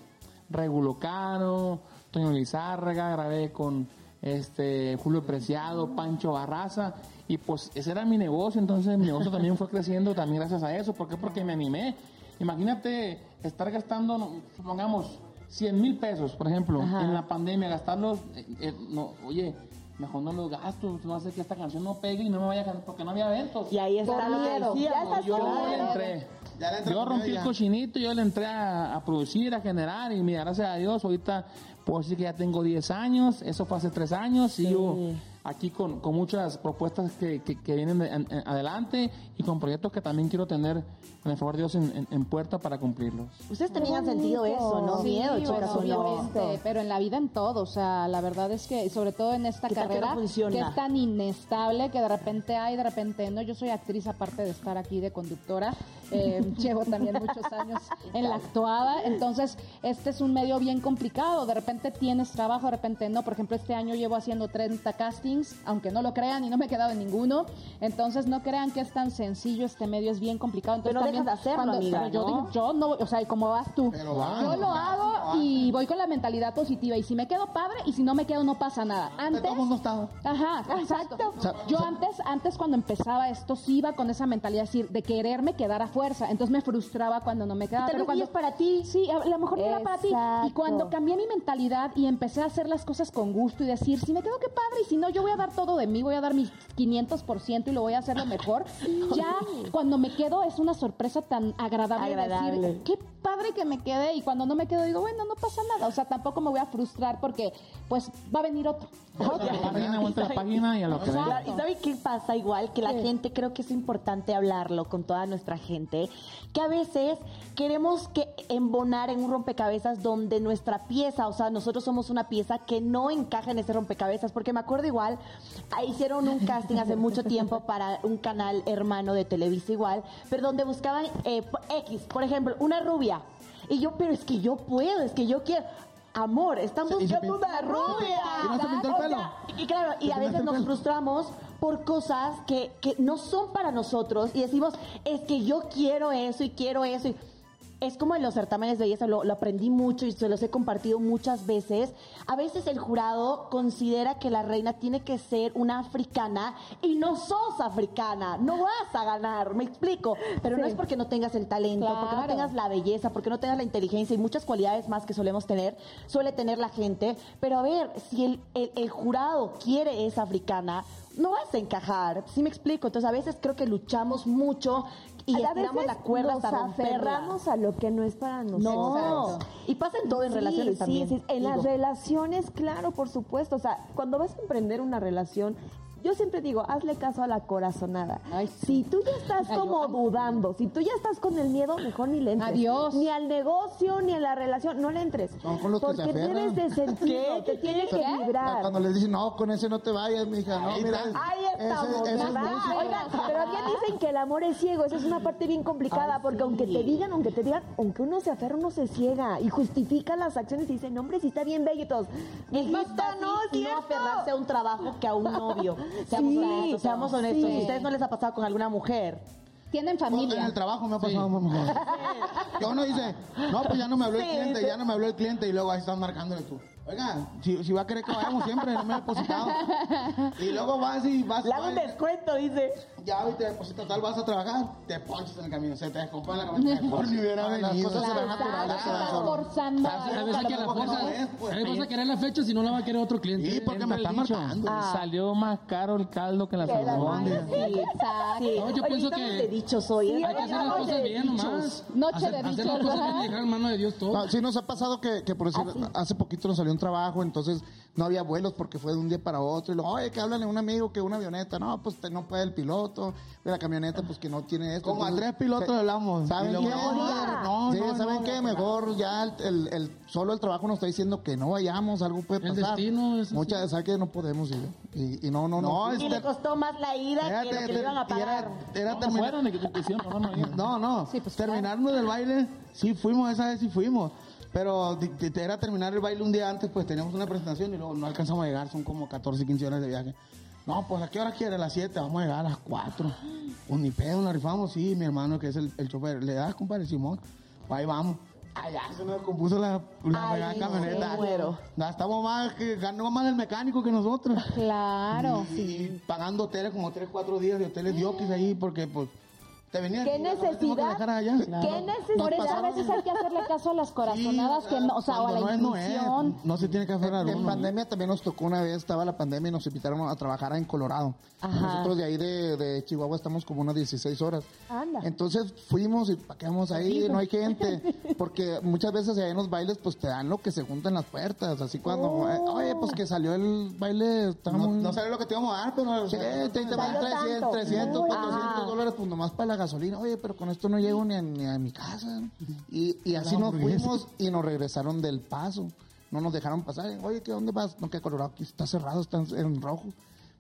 Regulo Caro, Toño Lizárraga, grabé con este Julio Preciado, Pancho Barraza, y pues ese era mi negocio, entonces mi negocio también fue creciendo también gracias a eso, ¿por qué? Porque me animé. Imagínate estar gastando, supongamos, 100 mil pesos, por ejemplo, en la pandemia, gastarlos, eh, eh, no, oye, mejor no los gasto, no hace que esta canción no pegue y no me vaya a cantar, porque no había eventos. Y ahí está lo que decíamos. Yo Claro. le entré. Ya le entré Yo rompí el cochinito, yo le entré a, a producir, a generar y mira, gracias a Dios, ahorita puedo decir que ya tengo 10 años, eso fue hace 3 años, sigo aquí con, con muchas propuestas que, que, que vienen de- en- en- adelante y con proyectos que también quiero tener, con el favor de Dios, en, en- en puerta para cumplirlos. Ustedes también han sentido eso, ¿no? Sí, Miedo, obviamente, pero en la vida en todo, o sea, la verdad es que, sobre todo en esta ¿Qué tal que carrera, no que es tan inestable que de repente hay, de repente no. Yo soy actriz, aparte de estar aquí de conductora, eh, llevo también muchos años en la actuada, entonces este es un medio bien complicado, de repente tienes trabajo, de repente no. Por ejemplo, este año llevo haciendo 30 castings, aunque no lo crean y no me he quedado en ninguno, entonces no crean que es tan sencillo este medio, es bien complicado. Entonces, Pero no también dejas de hacerlo, amiga, pero yo ¿no? digo, yo no, o sea, como vas tú, Pero va. yo lo hago y voy con la mentalidad positiva. Y si me quedo padre y si no me quedo, no pasa nada. Antes. no está. Ajá, exacto. sea, Yo o sea- antes, antes cuando empezaba esto, sí iba con esa mentalidad decir, de quererme quedar a fuerza. Entonces me frustraba cuando no me quedaba. Tal Pero cuando es para ti. Sí, a lo mejor no era para ti. Y cuando cambié mi mentalidad y empecé a hacer las cosas con gusto y decir, si me quedo, qué padre. Y si no, yo voy a dar todo de mí, voy a dar mi 500% y lo voy a hacer lo mejor. Ya cuando me quedo es una sorpresa tan agradable, Agradable. decir, qué padre que me quede y cuando no me quedo digo, bueno, no pasa nada. O sea, tampoco me voy a frustrar porque pues va a venir otro. Página, vuelta a la página y a lo que venga. ¿Y sabe qué pasa igual? Que la gente, creo que es importante hablarlo con toda nuestra gente, que a veces queremos que embonar en un rompecabezas donde nuestra pieza, o sea, nosotros somos una pieza que no encaja en ese rompecabezas, porque me acuerdo igual, hicieron un casting hace mucho tiempo para un canal hermano de Televisa igual, pero donde buscaban eh, X, por ejemplo, una rubia. Y yo, pero es que yo puedo, es que yo quiero. Amor, están ¿Y se buscando una rubia. ¿Y no se pintó el O pelo? sea, y claro, y ¿Se a veces nos frustramos por cosas que, que no son para nosotros y decimos, es que yo quiero eso y quiero eso. Y es como en los certámenes de belleza, lo, lo aprendí mucho y se los he compartido muchas veces. A veces el jurado considera que la reina tiene que ser una africana y no sos africana, no vas a ganar, me explico. Pero no es porque no tengas el talento, porque no tengas la belleza, porque no tengas la inteligencia y muchas cualidades más que solemos tener, suele tener la gente. Pero a ver, si el, el- el jurado quiere esa africana, no vas a encajar, ¿sí me explico? Entonces a veces creo que luchamos mucho y a estiramos veces la cuerda nos hasta aferramos a lo que no es para nosotros. No, y pasa en todo en Sí, relaciones sí, también. sí, En las relaciones, claro, por supuesto. O sea, cuando vas a emprender una relación, yo siempre digo, hazle caso a la corazonada. Si tú ya estás Ay, como yo- dudando, si tú ya estás con el miedo, mejor ni le entres. Adiós. Ni al negocio, ni a la relación, no le entres. Son con los que se Porque debes de sentirlo, te tiene que vibrar. Cuando les dicen, no, con ese no te vayas, mija, no, mira. Ahí estamos, ese- ese es ¿verdad? música. Oigan, pero bien dicen que el amor es ciego, esa es una parte bien complicada, porque aunque te digan, aunque te digan, aunque uno se aferra, uno se ciega y justifica las acciones y dice, no, hombre, si está bien bello y todos. Es más "Hijita, fácil no, es no cierto". aferrarse a un trabajo que a un novio. Seamos Sí, honestos, seamos honestos. sí. ¿A ustedes no les ha pasado con alguna mujer? Tienen Pues, En familia. el trabajo me ha pasado muy mejor. Que uno dice, no, pues ya no me habló el Sí, cliente, sí. ya no me habló el cliente y luego ahí están marcándole tú. Oiga, si, si va a querer que vayamos siempre, no me ha depositado. Y luego vas y vas, Le hago un descuento, dice. ya hoy te deposita tal, vas a trabajar, te ponchas en el camino, se te descompone la camioneta. Mejor ni hubiera Las venido. cosas serán Exacto, naturales. forzando. A veces que a la fuerza, no es, pues. a querer la fecha si no la va a querer otro cliente. Sí, porque me está marcando. Salió más caro el caldo que las las albóndigas. Sí, Exacto. sí. No, yo Oye, pienso que- de dichos hoy. ¿eh? Hay que hacer las cosas de bien nomás. Noche hacer, de hacer dichos, las cosas bien y dejar en mano de Dios todo. No, sí nos ha pasado que, que por decir, hace poquito nos salió un trabajo, entonces no había vuelos porque fue de un día para otro. Y luego, oye, que hablan a un amigo que una avioneta. No, pues te- no puede el piloto. De la camioneta, pues que no tiene esto. Como a Entonces, tres pilotos se- hablamos. ¿Saben qué? no, no, Sí, no, ¿saben no, qué? no, Mejor ya el, el- el- solo el trabajo nos está diciendo que no vayamos, algo puede El pasar. destino es así. Muchas veces que no podemos ir. Y, y no, no, no. No, Y le costó más la ida que lo que le iban a y era, pagar. era No terminar. te. No, no. Sí, pues, Terminarnos del baile, sí fuimos, esa vez sí fuimos. Pero era terminar el baile un día antes, pues teníamos una presentación y luego no alcanzamos a llegar, son como 14, 15 horas de viaje. No, pues ¿a qué hora quiere? A las 7, vamos a llegar a las 4. Pues ni pedo, nos rifamos, sí, mi hermano que es el, el chofer. ¿Le das, compadre Simón? Pues ahí vamos. Allá se nos compuso la, la Ay, camioneta. muero. Gastamos más, que, ganó más el mecánico que nosotros. Claro. Y pagando hoteles como 3, 4 días de hoteles diokis ahí porque pues te venía ¿Qué necesidad? ¿Qué ¿Qué necesidad? Por eso a veces hay que hacerle caso a las corazonadas que no, o sea, o a la no es, no es. intuición. No se tiene que aferrar En uno. pandemia también nos tocó una vez, estaba la pandemia y nos invitaron a trabajar en Colorado. Nosotros de ahí de, de Chihuahua estamos como unas 16 horas. Anda. Entonces fuimos y ¿para qué vamos ahí? No hay gente. Porque muchas veces ahí en los bailes pues te dan lo que se junta en las puertas. Así cuando, eh, oye, pues que salió el baile, No, no sabes lo que te íbamos a dar, pero... Sí, te, te Salió 300, tanto. 300, Uy. 400 Ah. dólares, pues nomás para la gasolina. Oye, pero con esto no llego ni a, ni a mi casa. Y, y así nos fuimos y nos regresaron del paso. No nos dejaron pasar. Oye, ¿qué dónde vas? No, que Colorado aquí está cerrado, está en, en rojo.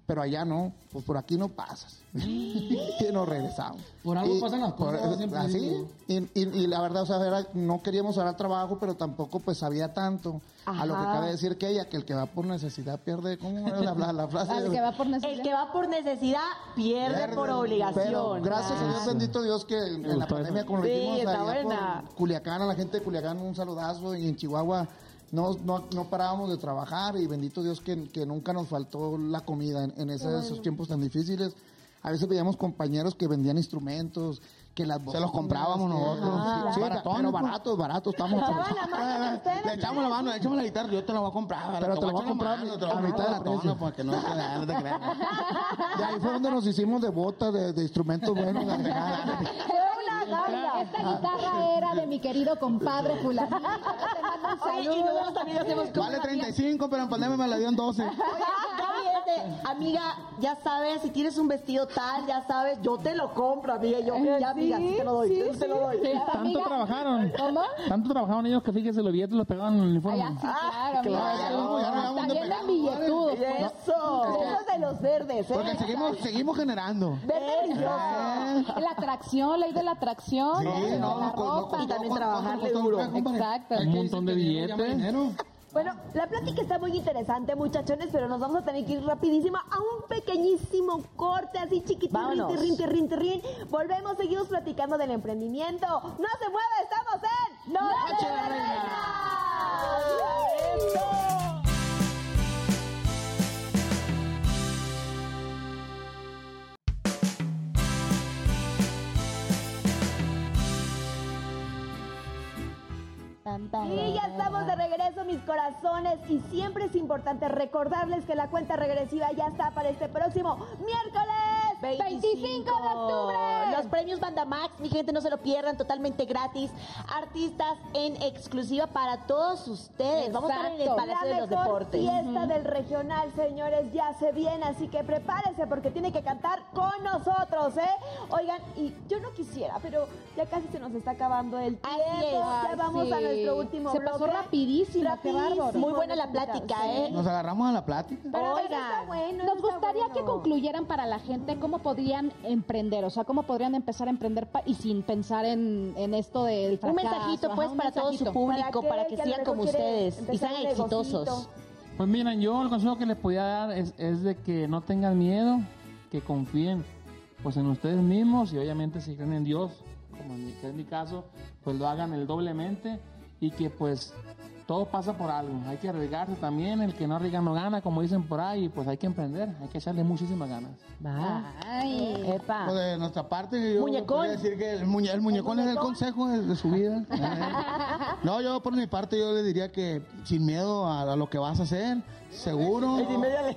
Pero allá no, pues por aquí no pasas. y nos regresamos. Por algo Y- pasan las por- cosas, siempre así. Y, y- y la verdad, o sea, era- no queríamos dar trabajo, pero tampoco pues sabía tanto. A lo que cabe decir que ella, que el que va por necesidad pierde, ¿cómo era la, la- la frase? Al que va por necesidad. El que va por necesidad pierde, Pierde. por obligación. Pero gracias a Dios, bendito Dios, que en, en la gustó pandemia, como lo Sí, dijimos, está allá buena. por Culiacán, a la gente de Culiacán, un saludazo, y en Chihuahua no, no, no parábamos de trabajar, y bendito Dios que, que nunca nos faltó la comida en, en esos, esos tiempos tan difíciles. A veces veíamos compañeros que vendían instrumentos, que las Se los comprábamos nosotros. Sí, Baratones, pero pues. baratos, baratos, estamos ¿Echaban la? Le echamos la mano, le echamos la guitarra, yo te la voy a comprar. Pero te la voy a comprar mano, a te la voy a mitad de precio. tona, pues, que no no te creas. De ahí fue donde nos hicimos de botas, de, de instrumentos buenos. de- Natalia. Esta guitarra era de mi querido compadre fulanito. Te mando un Oye, y saludo. nosotros también hacemos como Vale una 35, pero en pandemia me la dio en 12. De, amiga, ya sabes, si tienes un vestido tal, ya sabes, yo te lo compro, amiga. Yo, ya, amiga, sí te lo doy, sí, te lo doy. Tanto Amiga. trabajaron. ¿Cómo? Tanto trabajaron ellos que fíjese, los billetes los pegaban en el uniforme. Ah, sí, claro, claro, a También pegar en billetudo. pues. Eso. Eso es de los verdes, ¿eh? Porque seguimos, seguimos generando. Verde brilloso. Eh, La atracción, ley de la atracción. Sí, no, la ropa. Y también trabajarle duro. Exacto. Un montón de billetes. Bueno, la plática está muy interesante, muchachones, pero nos vamos a tener que ir rapidísimo a un pequeñísimo corte, así chiquitito, rin, rin, rin. Volvemos, seguimos platicando del emprendimiento. ¡No se mueva! ¡Estamos en Noche de Y ya estamos de regreso, mis corazones. Y siempre es importante recordarles que la cuenta regresiva ya está para este próximo miércoles 25 de octubre. Los premios Bandamax, mi gente, no se lo pierdan, totalmente gratis. Artistas en exclusiva para todos ustedes. Vamos a estar en el. Palacio de los mejor Deportes. fiesta del regional, señores, ya se viene, así que prepárese porque tiene que cantar con nosotros, ¿eh? Oigan, y yo no quisiera, pero ya casi se nos está acabando el tiempo. Así es. Ya Ay, vamos a nuestro último Se pasó rapidísimo, qué bárbaro. Muy buena la plática, ¿eh? Nos agarramos a la plática. Pero Oigan, está bueno, Nos está gustaría bueno. que concluyeran para la gente cómo podrían emprender, o sea, cómo podrían empezar a emprender pa- y sin pensar en, en esto del Un fracaso. mensajito, Ajá, pues, un para todo su mensajito. público, Para que sigan mejor como ustedes y sean un exitosos. Pues miren, yo el consejo que les podía dar es, es de que no tengan miedo, que confíen pues en ustedes mismos y obviamente si creen en Dios, como en mi, que es mi caso, pues lo hagan el doblemente y que pues todo pasa por algo. Hay que arriesgarse también, el que no arriesga no gana, como dicen por ahí, pues hay que emprender, hay que echarle muchísimas ganas. Ay. Epa. Pues de nuestra parte, yo Muñecón. podría decir que el, muñe- el muñecón es el consejo de, de su vida. no, yo por mi parte, yo le diría que sin miedo a, a lo que vas a hacer, seguro.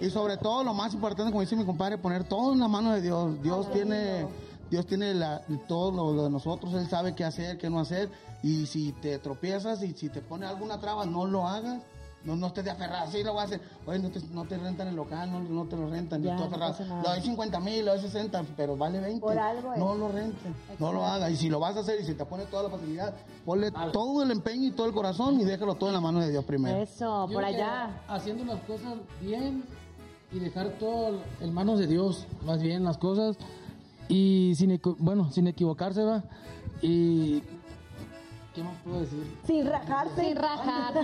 Y sobre todo, lo más importante, como dice mi compadre, poner todo en la mano de Dios. Dios tiene... Dios tiene la- todo lo de nosotros, Él sabe qué hacer, qué no hacer. Y si te tropiezas y si te pone alguna traba, no lo hagas. No, no estés de aferrado, sí lo voy a hacer. Oye, no te, no te rentan el local, no, no te lo rentan. y Ya, tú no. Lo doy 50 mil, lo doy 60, pero vale 20. Por algo es. No lo rente, no lo haga. Y si lo vas a hacer y si te pone toda la facilidad, ponle todo el empeño y todo el corazón y déjalo todo en la mano de Dios primero. Eso, Yo por allá. Haciendo las cosas bien y dejar todo en manos de Dios, más bien las cosas. Y sin, bueno, sin equivocarse, va. Y. ¿Qué más puedo decir? Sin rajarse. Sin rajarse.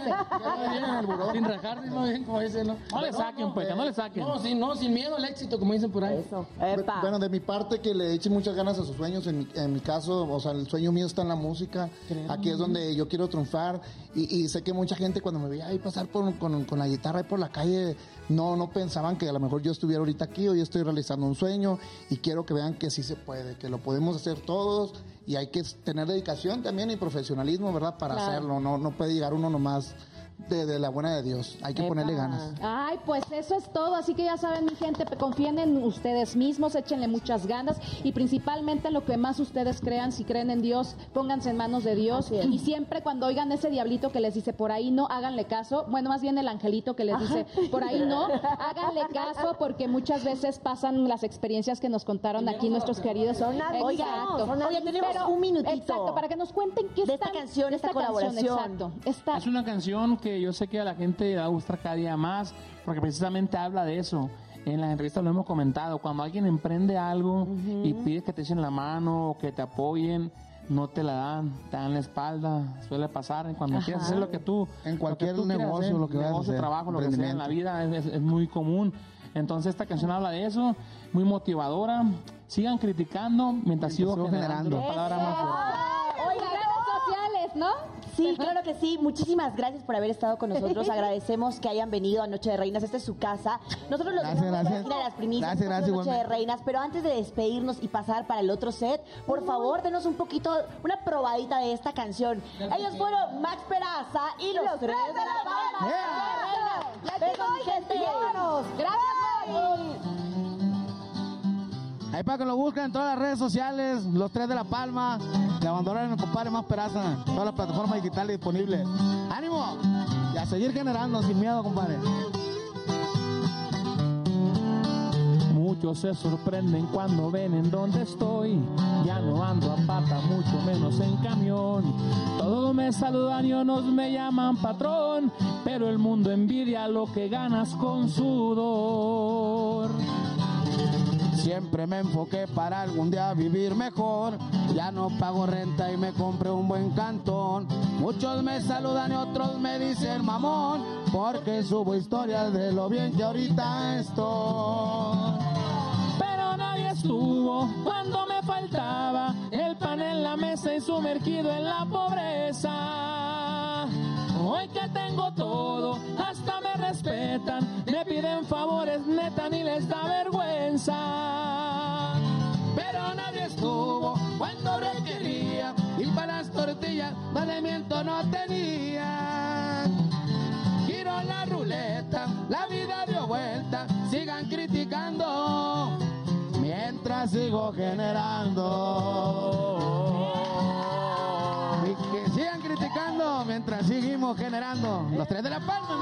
sin rajarse, más bien, como dicen, ¿no? No le saquen, pues, que no le saquen. No, sin, no, sin miedo al éxito, como dicen por ahí. Eso. Epa. Bueno, de mi parte, que le echen muchas ganas a sus sueños. En mi, en mi caso, o sea, el sueño mío está en la música. Aquí es donde yo quiero triunfar. Y, y sé que mucha gente cuando me veía ahí pasar por- con, con la guitarra ahí por la calle, no, no pensaban que a lo mejor yo estuviera ahorita aquí o yo estoy realizando un sueño. Y quiero que vean que sí se puede, que lo podemos hacer todos. Y hay que tener dedicación también y profesionalismo, ¿verdad? Para hacerlo. No, no puede llegar uno nomás de, de la buena de Dios. Hay que ponerle ganas. Ay, pues eso es todo. Así que ya saben, mi gente, confíen en ustedes mismos, échenle muchas ganas y principalmente en lo que más ustedes crean. Si creen en Dios, pónganse en manos de Dios. Y siempre cuando oigan ese diablito que les dice por ahí no, háganle caso. Bueno, más bien el angelito que les dice por ahí no, háganle caso porque muchas veces pasan las experiencias que nos contaron aquí nuestros queridos. Son Oigan, oye, tenemos un minutito. Exacto, para que nos cuenten qué De esta están- canción, esta canción, colaboración. exacto. Esta- Es una canción que yo sé que a la gente le va a gustar cada día más, porque precisamente habla de eso. En las entrevistas lo hemos comentado, cuando alguien emprende algo y pide que te echen la mano o que te apoyen, no te la dan, te dan la espalda, suele pasar cuando quieres hacer lo que tú En lo que cualquier tú quieras negocio, hacer, lo que vayas a negocio, hacer, trabajo, lo que sea en la vida es, es- es muy común. Entonces esta canción habla de eso, muy motivadora. Sigan criticando mientras sigo sigo generando. generando. Palabra más fuerte. Oigan, redes sociales, ¿no? Sí, claro que sí. Muchísimas gracias por haber estado con nosotros. Agradecemos que hayan venido a Noche de Reinas. Esta es su casa. Nosotros los Gracias, gracias. a las primicias Gracias, gracias, Noche de. Reinas. Pero antes de despedirnos y pasar para el otro set, por favor, denos un poquito, una probadita de esta canción. Ellos fueron Max Peraza y los, tres de la Palma. Yeah. Besos, mi gente. Gracias, Mari. Ahí para que lo busquen en todas las redes sociales, los tres de La Palma, de abandonar el compadre más peraza, todas las plataformas digitales disponibles. ¡Ánimo! Y a seguir generando sin miedo, compadre. Muchos se sorprenden cuando ven en donde estoy. Ya no ando a pata, mucho menos en camión. Todos me saludan y unos me llaman patrón. Pero el mundo envidia lo que ganas con sudor. Siempre me enfoqué para algún día vivir mejor. Ya no pago renta y me compré un buen cantón. Muchos me saludan y otros me dicen mamón. Porque subo historias de lo bien que ahorita estoy. Pero nadie estuvo cuando me faltaba el pan en la mesa y sumergido en la pobreza. Hoy que tengo todo, hasta me respetan, me piden favores, neta, ni les da vergüenza. Pero nadie estuvo cuando requería y para las tortillas valimiento no tenía. Giro la ruleta, la vida dio vuelta, sigan criticando mientras sigo generando. Mientras seguimos generando. Los tres de la palma,